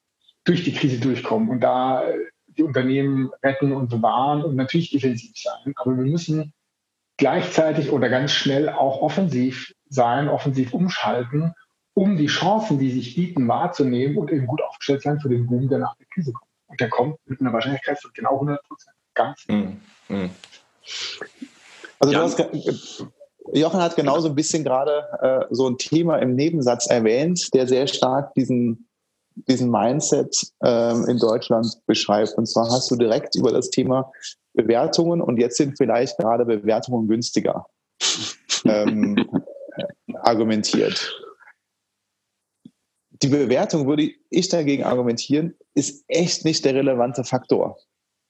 durch die Krise durchkommen und da die Unternehmen retten und bewahren und natürlich defensiv sein. Aber wir müssen gleichzeitig oder ganz schnell auch offensiv sein, offensiv umschalten, um die Chancen, die sich bieten, wahrzunehmen und eben gut aufgestellt sein für den Boom, der nach der Krise kommt. Und der kommt mit einer Wahrscheinlichkeit von genau 100 Prozent. Ganz. Mhm. Also ja. du hast Jochen hat genauso ein bisschen gerade äh, so ein Thema im Nebensatz erwähnt, der sehr stark diesen, diesen Mindset ähm, in Deutschland beschreibt. Und zwar hast du direkt über das Thema Bewertungen und jetzt sind vielleicht gerade Bewertungen günstiger ähm, argumentiert. Die Bewertung, würde ich dagegen argumentieren, ist echt nicht der relevante Faktor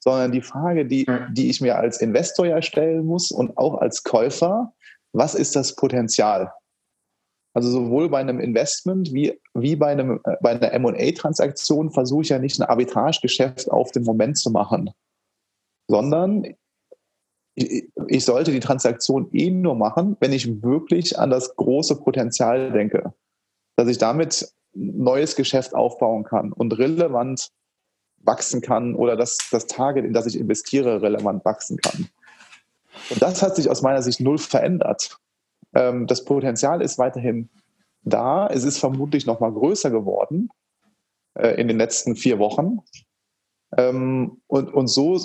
sondern die Frage, die, die ich mir als Investor ja stellen muss und auch als Käufer, was ist das Potenzial? Also sowohl bei einem Investment wie, wie bei, einem, äh, bei einer MA-Transaktion versuche ich ja nicht ein Arbitragegeschäft auf den Moment zu machen, sondern ich, ich sollte die Transaktion eh nur machen, wenn ich wirklich an das große Potenzial denke, dass ich damit neues Geschäft aufbauen kann und relevant wachsen kann oder dass das Target, in das ich investiere, relevant wachsen kann. Und das hat sich aus meiner Sicht null verändert. Ähm, das Potenzial ist weiterhin da. Es ist vermutlich noch mal größer geworden äh, in den letzten vier Wochen. Ähm, und, und so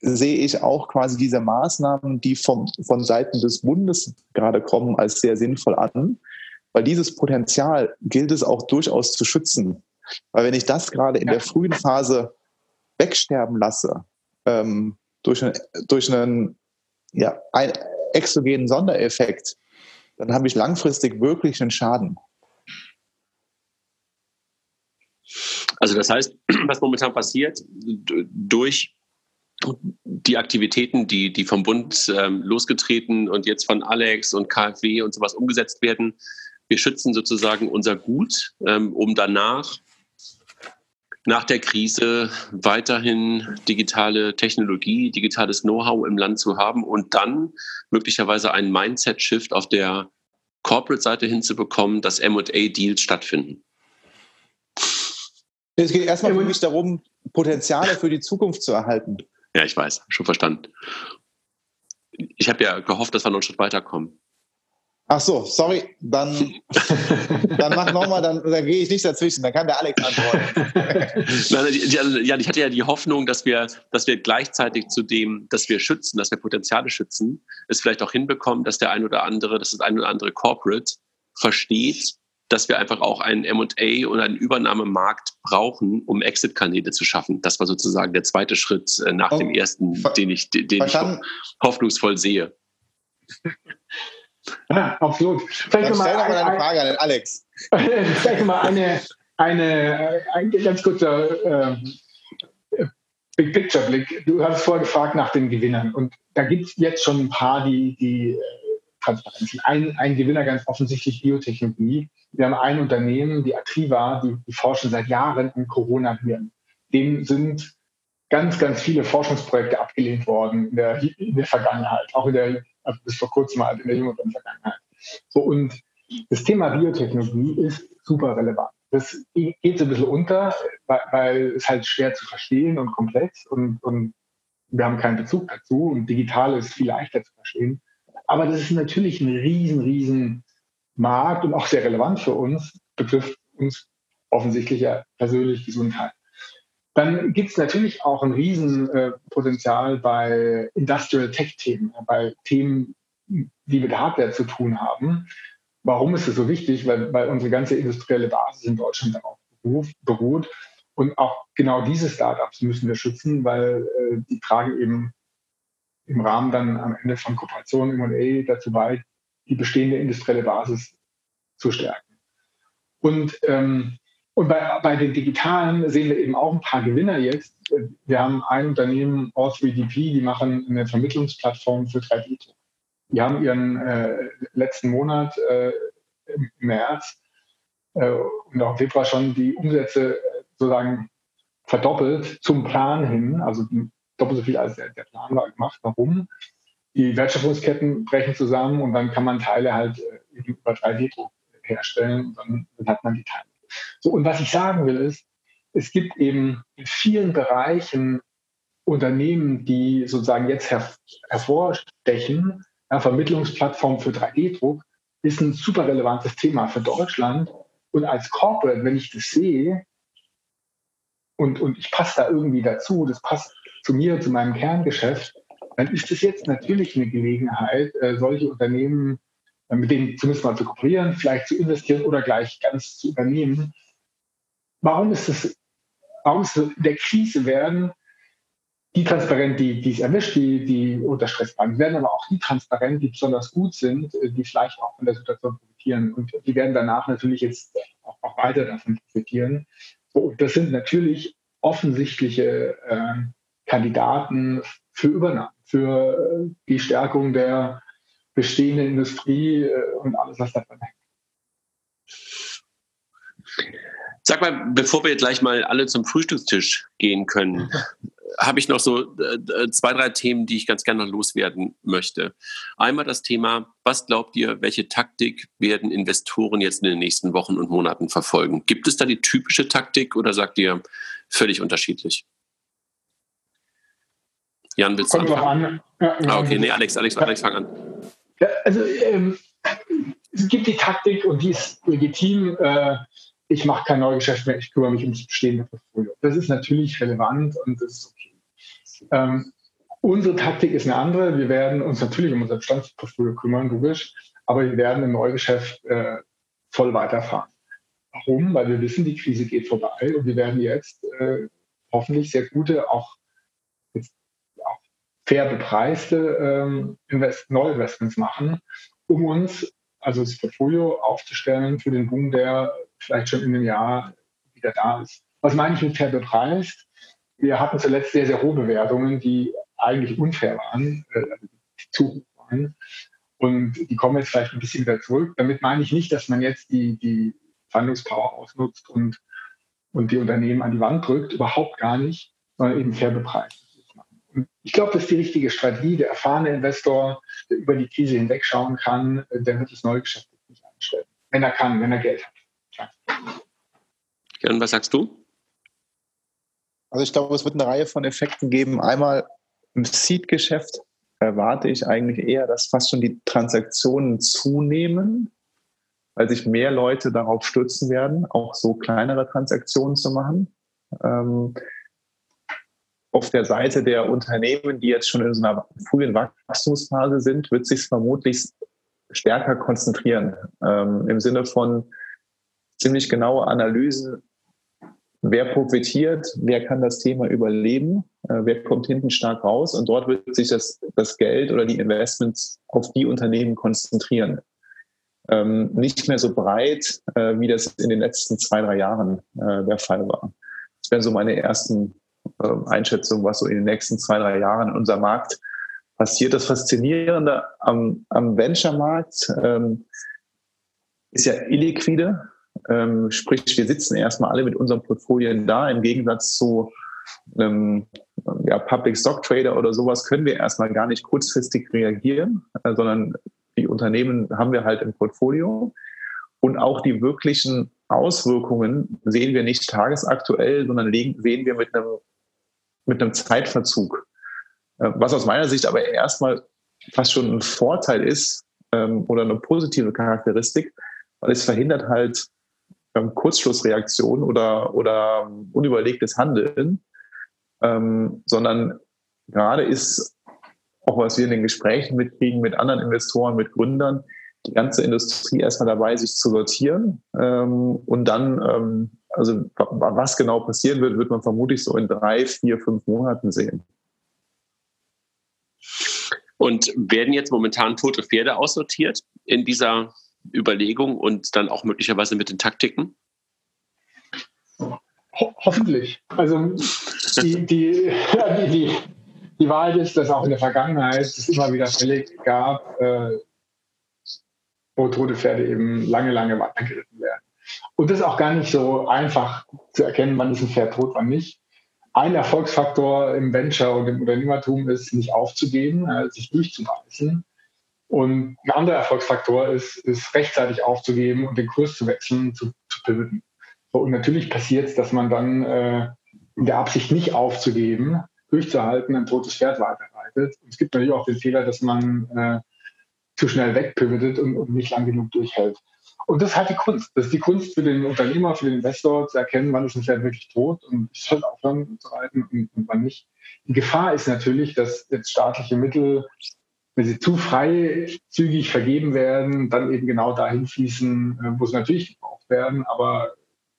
sehe ich auch quasi diese Maßnahmen, die vom, von Seiten des Bundes gerade kommen, als sehr sinnvoll an. Weil dieses Potenzial gilt es auch durchaus zu schützen. Weil wenn ich das gerade in der frühen Phase wegsterben lasse, ähm, durch, ein, durch einen ja, ein exogenen Sondereffekt, dann habe ich langfristig wirklich einen Schaden. Also das heißt, was momentan passiert, durch die Aktivitäten, die, die vom Bund ähm, losgetreten und jetzt von Alex und KfW und sowas umgesetzt werden, wir schützen sozusagen unser Gut, ähm, um danach nach der Krise weiterhin digitale Technologie, digitales Know-how im Land zu haben und dann möglicherweise einen Mindset-Shift auf der Corporate-Seite hinzubekommen, dass MA-Deals stattfinden? Es geht erstmal für mich darum, Potenziale für die Zukunft zu erhalten. Ja, ich weiß, schon verstanden. Ich habe ja gehofft, dass wir noch einen Schritt weiterkommen. Ach so, sorry, dann, dann mach nochmal, dann, dann gehe ich nicht dazwischen, dann kann der Alex antworten. Also, ja, ich hatte ja die Hoffnung, dass wir, dass wir gleichzeitig zu dem, dass wir schützen, dass wir Potenziale schützen, es vielleicht auch hinbekommen, dass der ein oder andere, dass das ein oder andere Corporate versteht, dass wir einfach auch einen M&A und einen Übernahmemarkt brauchen, um Exit-Kanäle zu schaffen. Das war sozusagen der zweite Schritt äh, nach oh, dem ersten, den ich, den ich hoffnungsvoll sehe. Ja, absolut. Vielleicht Dann stell doch mal eine Frage an den Alex. Vielleicht mal eine, eine, ein ganz kurzer äh, Big Picture Blick. Du hast vorher gefragt nach den Gewinnern und da gibt es jetzt schon ein paar, die, die äh, Transparenz. Ein, ein Gewinner ganz offensichtlich Biotechnologie. Wir haben ein Unternehmen, die Atriva, die, die forschen seit Jahren in Corona-Viren. Dem sind ganz, ganz viele Forschungsprojekte abgelehnt worden in der, in der Vergangenheit, auch in der also bis vor kurzem halt in der jüngeren Vergangenheit. So, und das Thema Biotechnologie ist super relevant. Das geht so ein bisschen unter, weil, es halt schwer zu verstehen und komplex und, und wir haben keinen Bezug dazu und digital ist viel leichter zu verstehen. Aber das ist natürlich ein riesen, riesen Markt und auch sehr relevant für uns, betrifft uns offensichtlich ja persönlich Gesundheit. Dann gibt es natürlich auch ein Riesenpotenzial äh, bei Industrial Tech-Themen, bei Themen, die mit Hardware zu tun haben. Warum ist es so wichtig? Weil, weil unsere ganze industrielle Basis in Deutschland darauf beruht. Und auch genau diese Startups müssen wir schützen, weil äh, die tragen eben im Rahmen dann am Ende von Kooperationen M&A dazu bei, die bestehende industrielle Basis zu stärken. Und ähm, und bei, bei den digitalen sehen wir eben auch ein paar Gewinner jetzt. Wir haben ein Unternehmen, All3DP, die machen eine Vermittlungsplattform für 3D-Druck. Die haben ihren äh, letzten Monat äh, im März äh, und auch im Februar schon die Umsätze äh, sozusagen verdoppelt zum Plan hin, also doppelt so viel als der, der Plan war gemacht. Warum? Die Wertschöpfungsketten brechen zusammen und dann kann man Teile halt äh, über 3D-Druck herstellen und dann, dann hat man die Teile. So, und was ich sagen will, ist, es gibt eben in vielen Bereichen Unternehmen, die sozusagen jetzt her hervorstechen. Ja, Vermittlungsplattform für 3D-Druck ist ein super relevantes Thema für Deutschland. Und als Corporate, wenn ich das sehe und, und ich passe da irgendwie dazu, das passt zu mir, zu meinem Kerngeschäft, dann ist es jetzt natürlich eine Gelegenheit, äh, solche Unternehmen mit denen zumindest mal zu kooperieren, vielleicht zu investieren oder gleich ganz zu übernehmen. Warum ist es, warum ist der Krise werden die transparent, die, die es erwischt, die, die unter Stress waren, werden aber auch die transparent, die besonders gut sind, die vielleicht auch von der Situation profitieren. Und die werden danach natürlich jetzt auch, auch weiter davon profitieren. So, das sind natürlich offensichtliche äh, Kandidaten für Übernahmen, für äh, die Stärkung der bestehende Industrie äh, und alles, was davon hängt. Sag mal, bevor wir gleich mal alle zum Frühstückstisch gehen können, habe ich noch so äh, zwei, drei Themen, die ich ganz gerne noch loswerden möchte. Einmal das Thema, was glaubt ihr, welche Taktik werden Investoren jetzt in den nächsten Wochen und Monaten verfolgen? Gibt es da die typische Taktik oder sagt ihr völlig unterschiedlich? Jan, willst du anfangen? an. Ja, Ah, okay, nee, Alex, Alex, Alex, fang an. Ja, also ähm, es gibt die Taktik und die ist legitim. Äh, ich mache kein Neugeschäft mehr, ich kümmere mich ums bestehende Portfolio. Das ist natürlich relevant und das ist okay. Ähm, unsere Taktik ist eine andere. Wir werden uns natürlich um unser Bestandsportfolio kümmern, logisch, aber wir werden im Neugeschäft äh, voll weiterfahren. Warum? Weil wir wissen, die Krise geht vorbei und wir werden jetzt äh, hoffentlich sehr gute, auch fair bepreiste ähm, Invest Neuinvestments machen, um uns also das Portfolio aufzustellen für den Boom, der vielleicht schon in einem Jahr wieder da ist. Was meine ich mit fair bepreist? Wir hatten zuletzt sehr, sehr hohe Bewertungen, die eigentlich unfair waren, äh, also zu hoch waren. Und die kommen jetzt vielleicht ein bisschen wieder zurück. Damit meine ich nicht, dass man jetzt die, die Verhandlungspower ausnutzt und, und die Unternehmen an die Wand drückt. Überhaupt gar nicht, sondern eben fair bepreist. Ich glaube, das ist die richtige Strategie. Der erfahrene Investor, der über die Krise hinwegschauen kann, der wird das Neugeschäft nicht einstellen. Wenn er kann, wenn er Geld hat. Jan, was sagst du? Also ich glaube, es wird eine Reihe von Effekten geben. Einmal im Seed-Geschäft erwarte ich eigentlich eher, dass fast schon die Transaktionen zunehmen, weil sich mehr Leute darauf stürzen werden, auch so kleinere Transaktionen zu machen. Ähm, auf der Seite der Unternehmen, die jetzt schon in so einer frühen Wachstumsphase sind, wird sich vermutlich stärker konzentrieren. Ähm, Im Sinne von ziemlich genaue Analysen, wer profitiert, wer kann das Thema überleben, äh, wer kommt hinten stark raus und dort wird sich das, das Geld oder die Investments auf die Unternehmen konzentrieren. Ähm, nicht mehr so breit, äh, wie das in den letzten zwei, drei Jahren äh, der Fall war. Das wären so meine ersten äh, Einschätzungen, was so in den nächsten zwei, drei Jahren in unserem Markt passiert. Das Faszinierende am, am Venture-Markt ähm, ist ja illiquide. Ähm, sprich, wir sitzen erstmal alle mit unseren Portfolien da. Im Gegensatz zu einem ja, Public Stock Trader oder sowas können wir erstmal gar nicht kurzfristig reagieren, äh, sondern die Unternehmen haben wir halt im Portfolio. Und auch die wirklichen Auswirkungen sehen wir nicht tagesaktuell, sondern sehen wir mit einem, mit einem Zeitverzug. Äh, was aus meiner Sicht aber erstmal fast schon ein Vorteil ist ähm, oder eine positive Charakteristik, weil es verhindert halt ähm, Kurzschlussreaktionen oder, oder unüberlegtes Handeln, ähm, sondern gerade ist auch was wir in den Gesprächen mitkriegen mit anderen Investoren, mit Gründern, die ganze Industrie erstmal dabei, sich zu sortieren. Ähm, und dann, ähm, also was genau passieren wird, wird man vermutlich so in drei, vier, fünf Monaten sehen. Und werden jetzt momentan tote Pferde aussortiert in dieser Überlegung und dann auch möglicherweise mit den Taktiken? Ho hoffentlich. Also die, die, die, die, die Wahrheit ist, dass auch in der Vergangenheit es immer wieder Fälle gab, äh, wo tote Pferde eben lange, lange weitergeritten werden. Und das ist auch gar nicht so einfach zu erkennen, wann ist ein Pferd tot, wann nicht. Ein Erfolgsfaktor im Venture und im Unternehmertum ist, nicht aufzugeben, äh, sich durchzubeißen. Und ein anderer Erfolgsfaktor ist, ist rechtzeitig aufzugeben und den Kurs zu wechseln, zu, zu pivoten. So, und natürlich passiert es, dass man dann äh, in der Absicht nicht aufzugeben, durchzuhalten, ein totes Pferd weiterreitet. Und es gibt natürlich auch den Fehler, dass man äh, zu schnell wegpivotet und, und nicht lang genug durchhält. Und das ist halt die Kunst. Das ist die Kunst für den Unternehmer, für den Investor zu erkennen, wann ist ein Pferd wirklich tot und ich soll aufhören zu reiten und, und wann nicht. Die Gefahr ist natürlich, dass jetzt staatliche Mittel, wenn sie zu freizügig vergeben werden, dann eben genau dahin fließen, äh, wo sie natürlich gebraucht werden, aber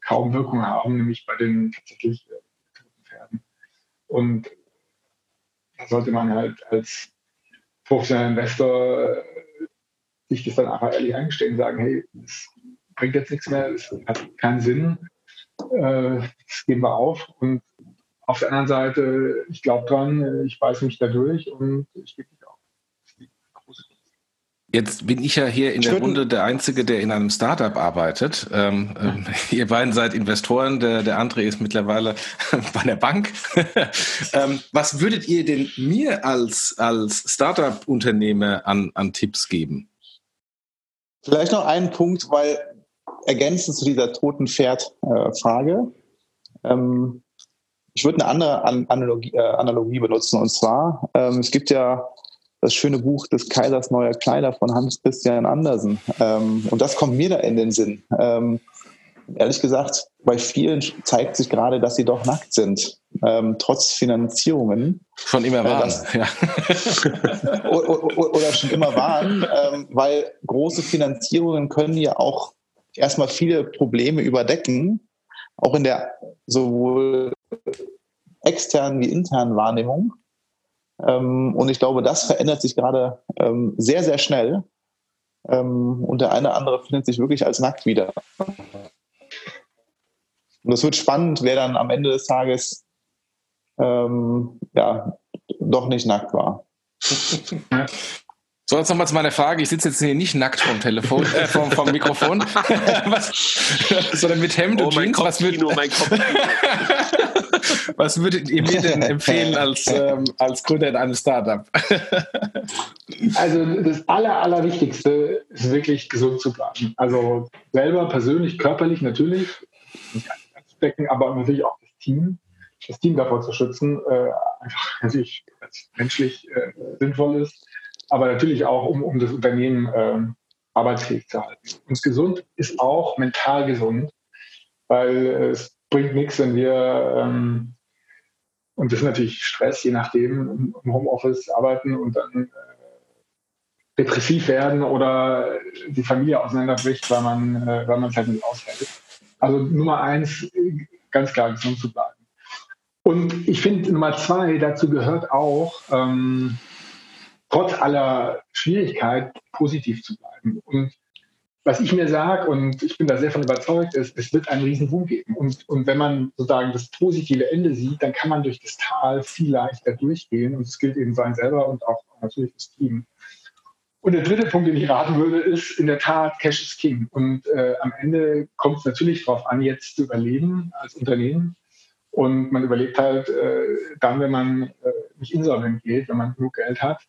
kaum Wirkung haben, nämlich bei den tatsächlich äh, toten Pferden. Und da sollte man halt als professioneller Investor äh, sich das dann einfach ehrlich eingestehen und sagen, hey, das bringt jetzt nichts mehr, das hat keinen Sinn, äh, das geben wir auf. Und auf der anderen Seite, ich glaube dran, ich beiße mich da durch und ich gebe mich auf. Jetzt bin ich ja hier in der Runde der Einzige, der in einem Startup arbeitet. Ähm, ähm, ihr beiden seid Investoren, der, der André ist mittlerweile bei der Bank. ähm, was würdet ihr denn mir als, als Startup-Unternehmer an, an Tipps geben? Vielleicht noch einen Punkt, weil ergänzend zu dieser toten Pferd-Frage. Äh, ähm, ich würde eine andere An Analogie, äh, Analogie, benutzen. Und zwar, ähm, es gibt ja das schöne Buch des Kaisers Neuer Kleider von Hans Christian Andersen. Ähm, und das kommt mir da in den Sinn. Ähm, ehrlich gesagt, bei vielen zeigt sich gerade, dass sie doch nackt sind, ähm, trotz Finanzierungen. Schon immer waren, äh, ja. oder, schon immer waren, ähm, weil große Finanzierungen können ja auch erstmal viele Probleme überdecken, auch in der sowohl externen wie internen Wahrnehmung. Ähm, und ich glaube, das verändert sich gerade ähm, sehr, sehr schnell. Ähm, und der eine oder andere findet sich wirklich als nackt wieder. Und es wird spannend, wer dann am Ende des Tages ähm, ja, doch nicht nackt war. So, jetzt nochmal zu meiner Frage. Ich sitze jetzt hier nicht nackt vom Telefon, äh, vom, vom Mikrofon, was, sondern mit Hemd oh, und Jeans. Was, würd, mein was würdet ihr mir denn empfehlen als, ähm, als Gründer in einem Startup? also das Aller, Allerwichtigste ist wirklich gesund zu bleiben. Also selber persönlich, körperlich natürlich, nicht anzudecken, aber natürlich auch das Team, das Team davor zu schützen, äh, einfach natürlich menschlich äh, sinnvoll ist aber natürlich auch, um, um das Unternehmen ähm, arbeitsfähig zu halten. Und gesund ist auch mental gesund, weil es bringt nichts, wenn wir, ähm, und das ist natürlich Stress, je nachdem, im Homeoffice arbeiten und dann äh, depressiv werden oder die Familie auseinanderbricht, weil man äh, weil man es halt nicht aushält. Also Nummer eins, ganz klar gesund zu bleiben. Und ich finde Nummer zwei, dazu gehört auch, ähm, trotz aller Schwierigkeit positiv zu bleiben. Und was ich mir sage, und ich bin da sehr von überzeugt, ist, es wird einen riesen Boom geben. Und, und wenn man sozusagen das positive Ende sieht, dann kann man durch das Tal viel leichter durchgehen. Und es gilt eben sein selber und auch natürlich das Team. Und der dritte Punkt, den ich raten würde, ist in der Tat, Cash is King. Und äh, am Ende kommt es natürlich darauf an, jetzt zu überleben als Unternehmen. Und man überlegt halt äh, dann, wenn man äh, nicht insolvent geht, wenn man genug Geld hat,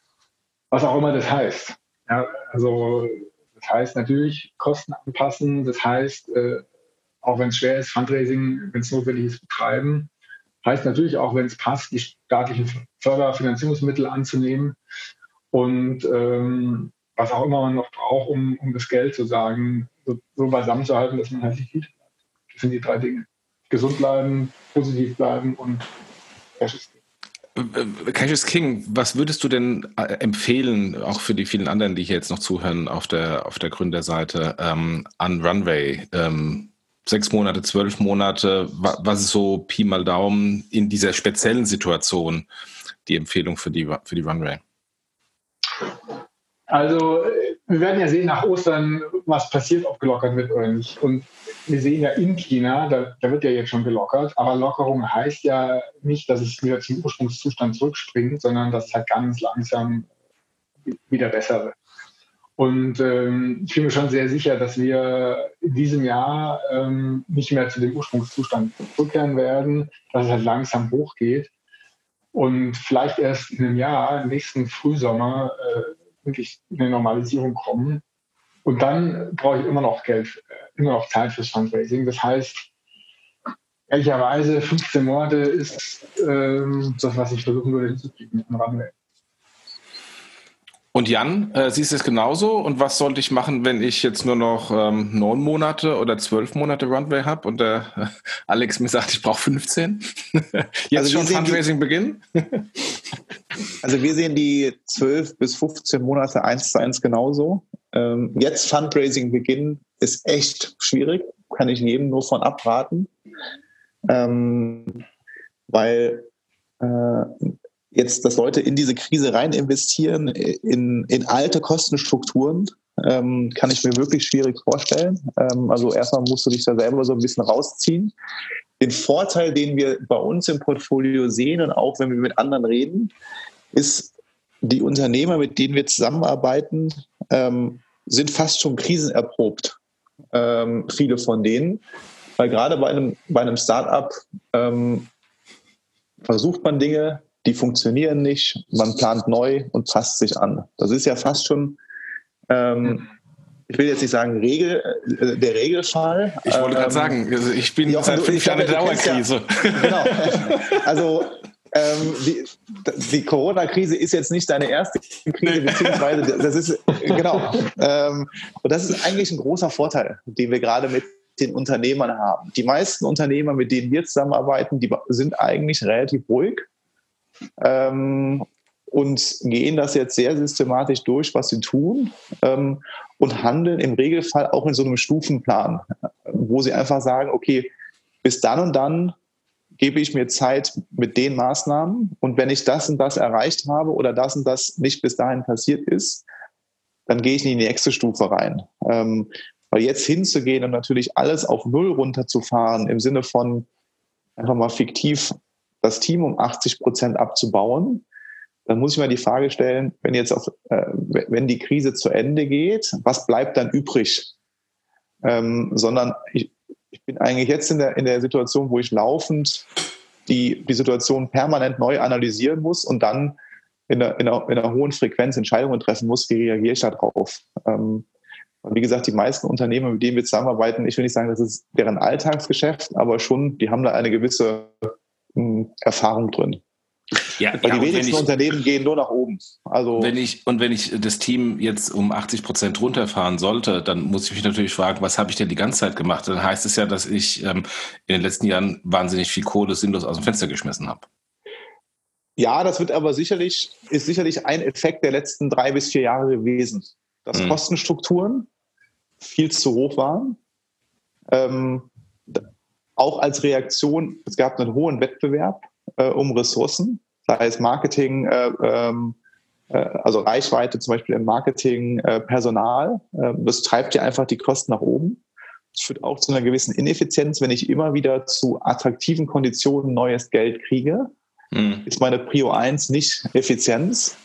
was auch immer das heißt. Ja, also das heißt natürlich Kosten anpassen, das heißt, äh, auch wenn es schwer ist, Fundraising, wenn es notwendig ist, betreiben. Heißt natürlich auch, wenn es passt, die staatlichen Förderfinanzierungsmittel anzunehmen und ähm, was auch immer man noch braucht, um, um das Geld zu sagen, so, so beisammen zu halten, dass man halt nicht bleibt. Das sind die drei Dinge. Gesund bleiben, positiv bleiben und Cash ist Cash is King, was würdest du denn äh, empfehlen, auch für die vielen anderen, die hier jetzt noch zuhören auf der, auf der Gründerseite, ähm, an Runway? Ähm, sechs Monate, zwölf Monate, was ist so Pi mal Daumen in dieser speziellen Situation die Empfehlung für die, für die Runway? Also wir werden ja sehen nach Ostern, was passiert, ob gelockert wird oder nicht. Und wir sehen ja in China, da, da, wird ja jetzt schon gelockert, aber Lockerung heißt ja nicht, dass es wieder zum Ursprungszustand zurückspringt, sondern dass es halt ganz langsam wieder besser wird. Und ähm, ich bin mir schon sehr sicher, dass wir in diesem Jahr ähm, nicht mehr zu dem Ursprungszustand zurückkehren werden, dass es halt langsam hochgeht und vielleicht erst in einem Jahr, nächsten Frühsommer, äh, wirklich eine Normalisierung kommen. Und dann brauche ich immer noch Geld, äh, immer noch Zeit fürs Fundraising. Das heißt, ehrlicherweise 15 Monate ist ähm, das, was ich versuchen würde hinzukriegen im Runway. Und Jan, äh, siehst du es genauso? Und was sollte ich machen, wenn ich jetzt nur noch ähm, neun Monate oder zwölf Monate Runway habe und der äh, Alex mir sagt, ich brauche 15? jetzt also schon Fundraising beginnen? also wir sehen die zwölf bis 15 Monate eins zu eins genauso. Ähm, jetzt Fundraising beginnen ist echt schwierig, kann ich jedem nur von abraten, ähm, weil äh, jetzt, dass Leute in diese Krise rein investieren, in, in alte Kostenstrukturen, ähm, kann ich mir wirklich schwierig vorstellen. Ähm, also erstmal musst du dich da selber so ein bisschen rausziehen. Den Vorteil, den wir bei uns im Portfolio sehen und auch wenn wir mit anderen reden, ist, die Unternehmer, mit denen wir zusammenarbeiten, ähm, sind fast schon krisenerprobt, ähm, viele von denen. Weil gerade bei einem, bei einem Startup ähm, versucht man Dinge, die funktionieren nicht, man plant neu und passt sich an. Das ist ja fast schon, ähm, ich will jetzt nicht sagen Regel, äh, der Regelfall. Ich wollte gerade ähm, sagen, also ich bin Jochen, seit fünf Jahren in der Dauerkrise. Ja, genau. Also ähm, die, die Corona-Krise ist jetzt nicht deine erste Krise, beziehungsweise das ist genau. Ähm, und das ist eigentlich ein großer Vorteil, den wir gerade mit den Unternehmern haben. Die meisten Unternehmer, mit denen wir zusammenarbeiten, die sind eigentlich relativ ruhig ähm, und gehen das jetzt sehr systematisch durch, was sie tun ähm, und handeln im Regelfall auch in so einem Stufenplan, wo sie einfach sagen, okay, bis dann und dann gebe ich mir Zeit mit den Maßnahmen und wenn ich das und das erreicht habe oder das und das nicht bis dahin passiert ist, dann gehe ich in die nächste Stufe rein. Ähm, weil jetzt hinzugehen und natürlich alles auf Null runterzufahren im Sinne von einfach mal fiktiv das Team um 80 Prozent abzubauen, dann muss ich mir die Frage stellen, wenn jetzt auf, äh, wenn die Krise zu Ende geht, was bleibt dann übrig? Ähm, sondern ich, ich bin eigentlich jetzt in der, in der Situation, wo ich laufend die, die Situation permanent neu analysieren muss und dann in einer, in, einer, in einer hohen Frequenz Entscheidungen treffen muss, wie reagiere ich darauf. Ähm, wie gesagt, die meisten Unternehmen, mit denen wir zusammenarbeiten, ich will nicht sagen, das ist deren Alltagsgeschäft, aber schon, die haben da eine gewisse Erfahrung drin. Ja, Weil ja, die wenigsten ich, Unternehmen gehen nur nach oben. Also wenn ich und wenn ich das Team jetzt um 80 Prozent runterfahren sollte, dann muss ich mich natürlich fragen, was habe ich denn die ganze Zeit gemacht? Dann heißt es ja, dass ich ähm, in den letzten Jahren wahnsinnig viel Kohle sinnlos aus dem Fenster geschmissen habe. Ja, das wird aber sicherlich ist sicherlich ein Effekt der letzten drei bis vier Jahre gewesen, dass hm. Kostenstrukturen viel zu hoch waren. Ähm, auch als Reaktion, es gab einen hohen Wettbewerb äh, um Ressourcen, sei es Marketing, äh, ähm, äh, also Reichweite zum Beispiel im Marketing, äh, Personal. Ähm, das treibt ja einfach die Kosten nach oben. Das führt auch zu einer gewissen Ineffizienz, wenn ich immer wieder zu attraktiven Konditionen neues Geld kriege. Mhm. Ist meine Prio 1 nicht Effizienz.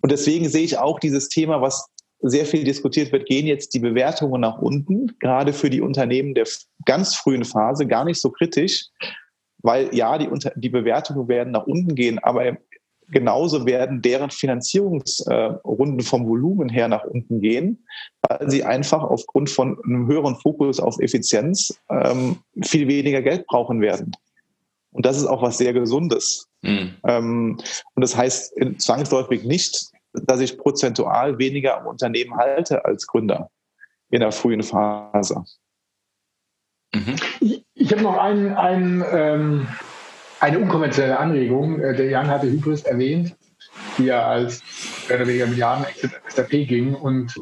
Und deswegen sehe ich auch dieses Thema, was sehr viel diskutiert wird, gehen jetzt die Bewertungen nach unten, gerade für die Unternehmen der ganz frühen Phase, gar nicht so kritisch, weil ja, die, die Bewertungen werden nach unten gehen, aber genauso werden deren Finanzierungsrunden vom Volumen her nach unten gehen, weil sie einfach aufgrund von einem höheren Fokus auf Effizienz ähm, viel weniger Geld brauchen werden. Und das ist auch was sehr Gesundes. Mhm. Ähm, und das heißt zwangsläufig nicht, dass ich prozentual weniger am Unternehmen halte als Gründer in der frühen Phase. Mhm. Ich, ich habe noch einen, einen, ähm, eine unkonventionelle Anregung. Äh, der Jan hatte Hybris erwähnt, die ja als mehr oder weniger Milliarden-Exit SAP ging. Und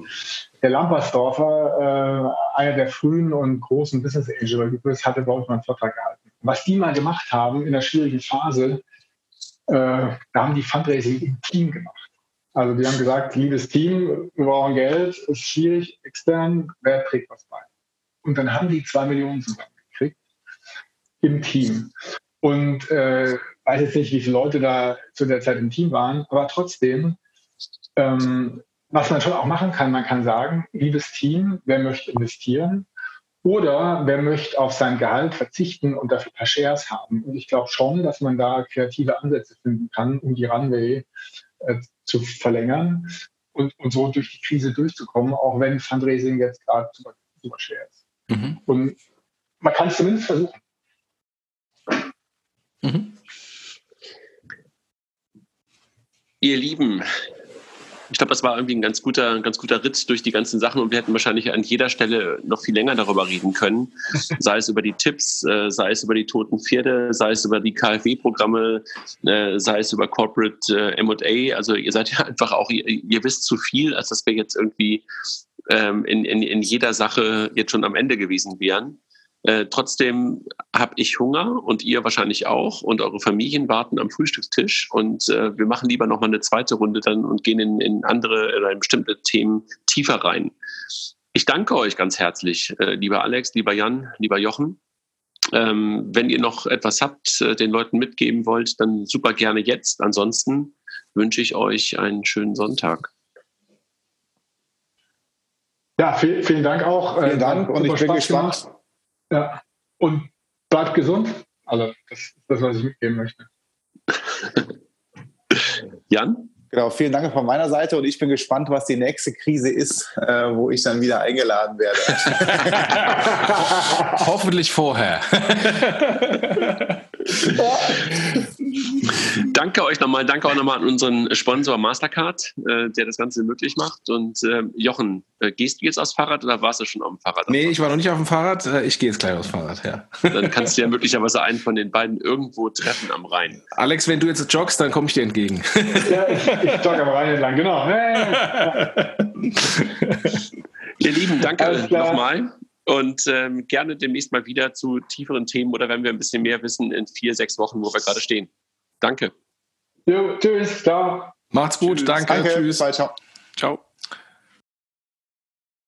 der Lampersdorfer, äh, einer der frühen und großen Business Angel bei Hybris, hatte bei uns mal einen Vortrag gehalten. Was die mal gemacht haben in der schwierigen Phase, äh, da haben die Fundraising im Team gemacht. Also die haben gesagt, liebes Team, wir brauchen Geld, ist schwierig, extern, wer trägt was bei? Und dann haben die zwei Millionen zusammengekriegt im Team. Und äh, weiß jetzt nicht, wie viele Leute da zu der Zeit im Team waren, aber trotzdem, ähm, was man schon auch machen kann, man kann sagen, liebes Team, wer möchte investieren? Oder wer möchte auf sein Gehalt verzichten und dafür ein paar Shares haben? Und ich glaube schon, dass man da kreative Ansätze finden kann, um die Runway äh, zu verlängern und, und so durch die Krise durchzukommen, auch wenn Fundraising jetzt gerade super, super schwer ist. Mhm. Und man kann es zumindest versuchen. Mhm. Ihr Lieben, ich glaube, das war irgendwie ein ganz guter, ein ganz guter Ritt durch die ganzen Sachen und wir hätten wahrscheinlich an jeder Stelle noch viel länger darüber reden können. Sei es über die Tipps, äh, sei es über die toten Pferde, sei es über die KfW-Programme, äh, sei es über Corporate äh, MA. Also ihr seid ja einfach auch, ihr, ihr, wisst zu viel, als dass wir jetzt irgendwie ähm, in, in, in jeder Sache jetzt schon am Ende gewesen wären. Äh, trotzdem habe ich Hunger und ihr wahrscheinlich auch und eure Familien warten am Frühstückstisch und äh, wir machen lieber noch mal eine zweite Runde dann und gehen in, in andere oder in bestimmte Themen tiefer rein. Ich danke euch ganz herzlich, äh, lieber Alex, lieber Jan, lieber Jochen. Ähm, wenn ihr noch etwas habt, äh, den Leuten mitgeben wollt, dann super gerne jetzt. Ansonsten wünsche ich euch einen schönen Sonntag. Ja, viel, vielen Dank auch. Vielen Dank und ich bin Spaß gespannt. Ja. Und bleibt gesund. Also, das ist das, was ich mitgeben möchte. Jan? Genau, vielen Dank von meiner Seite und ich bin gespannt, was die nächste Krise ist, äh, wo ich dann wieder eingeladen werde. Hoffentlich vorher. danke euch nochmal, danke auch nochmal an unseren Sponsor Mastercard, äh, der das Ganze möglich macht. Und äh, Jochen, äh, gehst du jetzt aufs Fahrrad oder warst du schon auf dem Fahrrad? Nee, ich war noch nicht auf dem Fahrrad. Äh, ich gehe jetzt gleich aufs Fahrrad, ja. Dann kannst du ja möglicherweise einen von den beiden irgendwo treffen am Rhein. Alex, wenn du jetzt joggst, dann komme ich dir entgegen. Ja, ich, ich jogge am Rhein entlang, genau. Ihr Lieben, danke nochmal. Und ähm, gerne demnächst mal wieder zu tieferen Themen oder wenn wir ein bisschen mehr wissen in vier, sechs Wochen, wo wir gerade stehen. Danke. Jo, tschüss, ciao. Macht's gut, tschüss. danke, danke, tschüss. Bye, ciao. Ciao.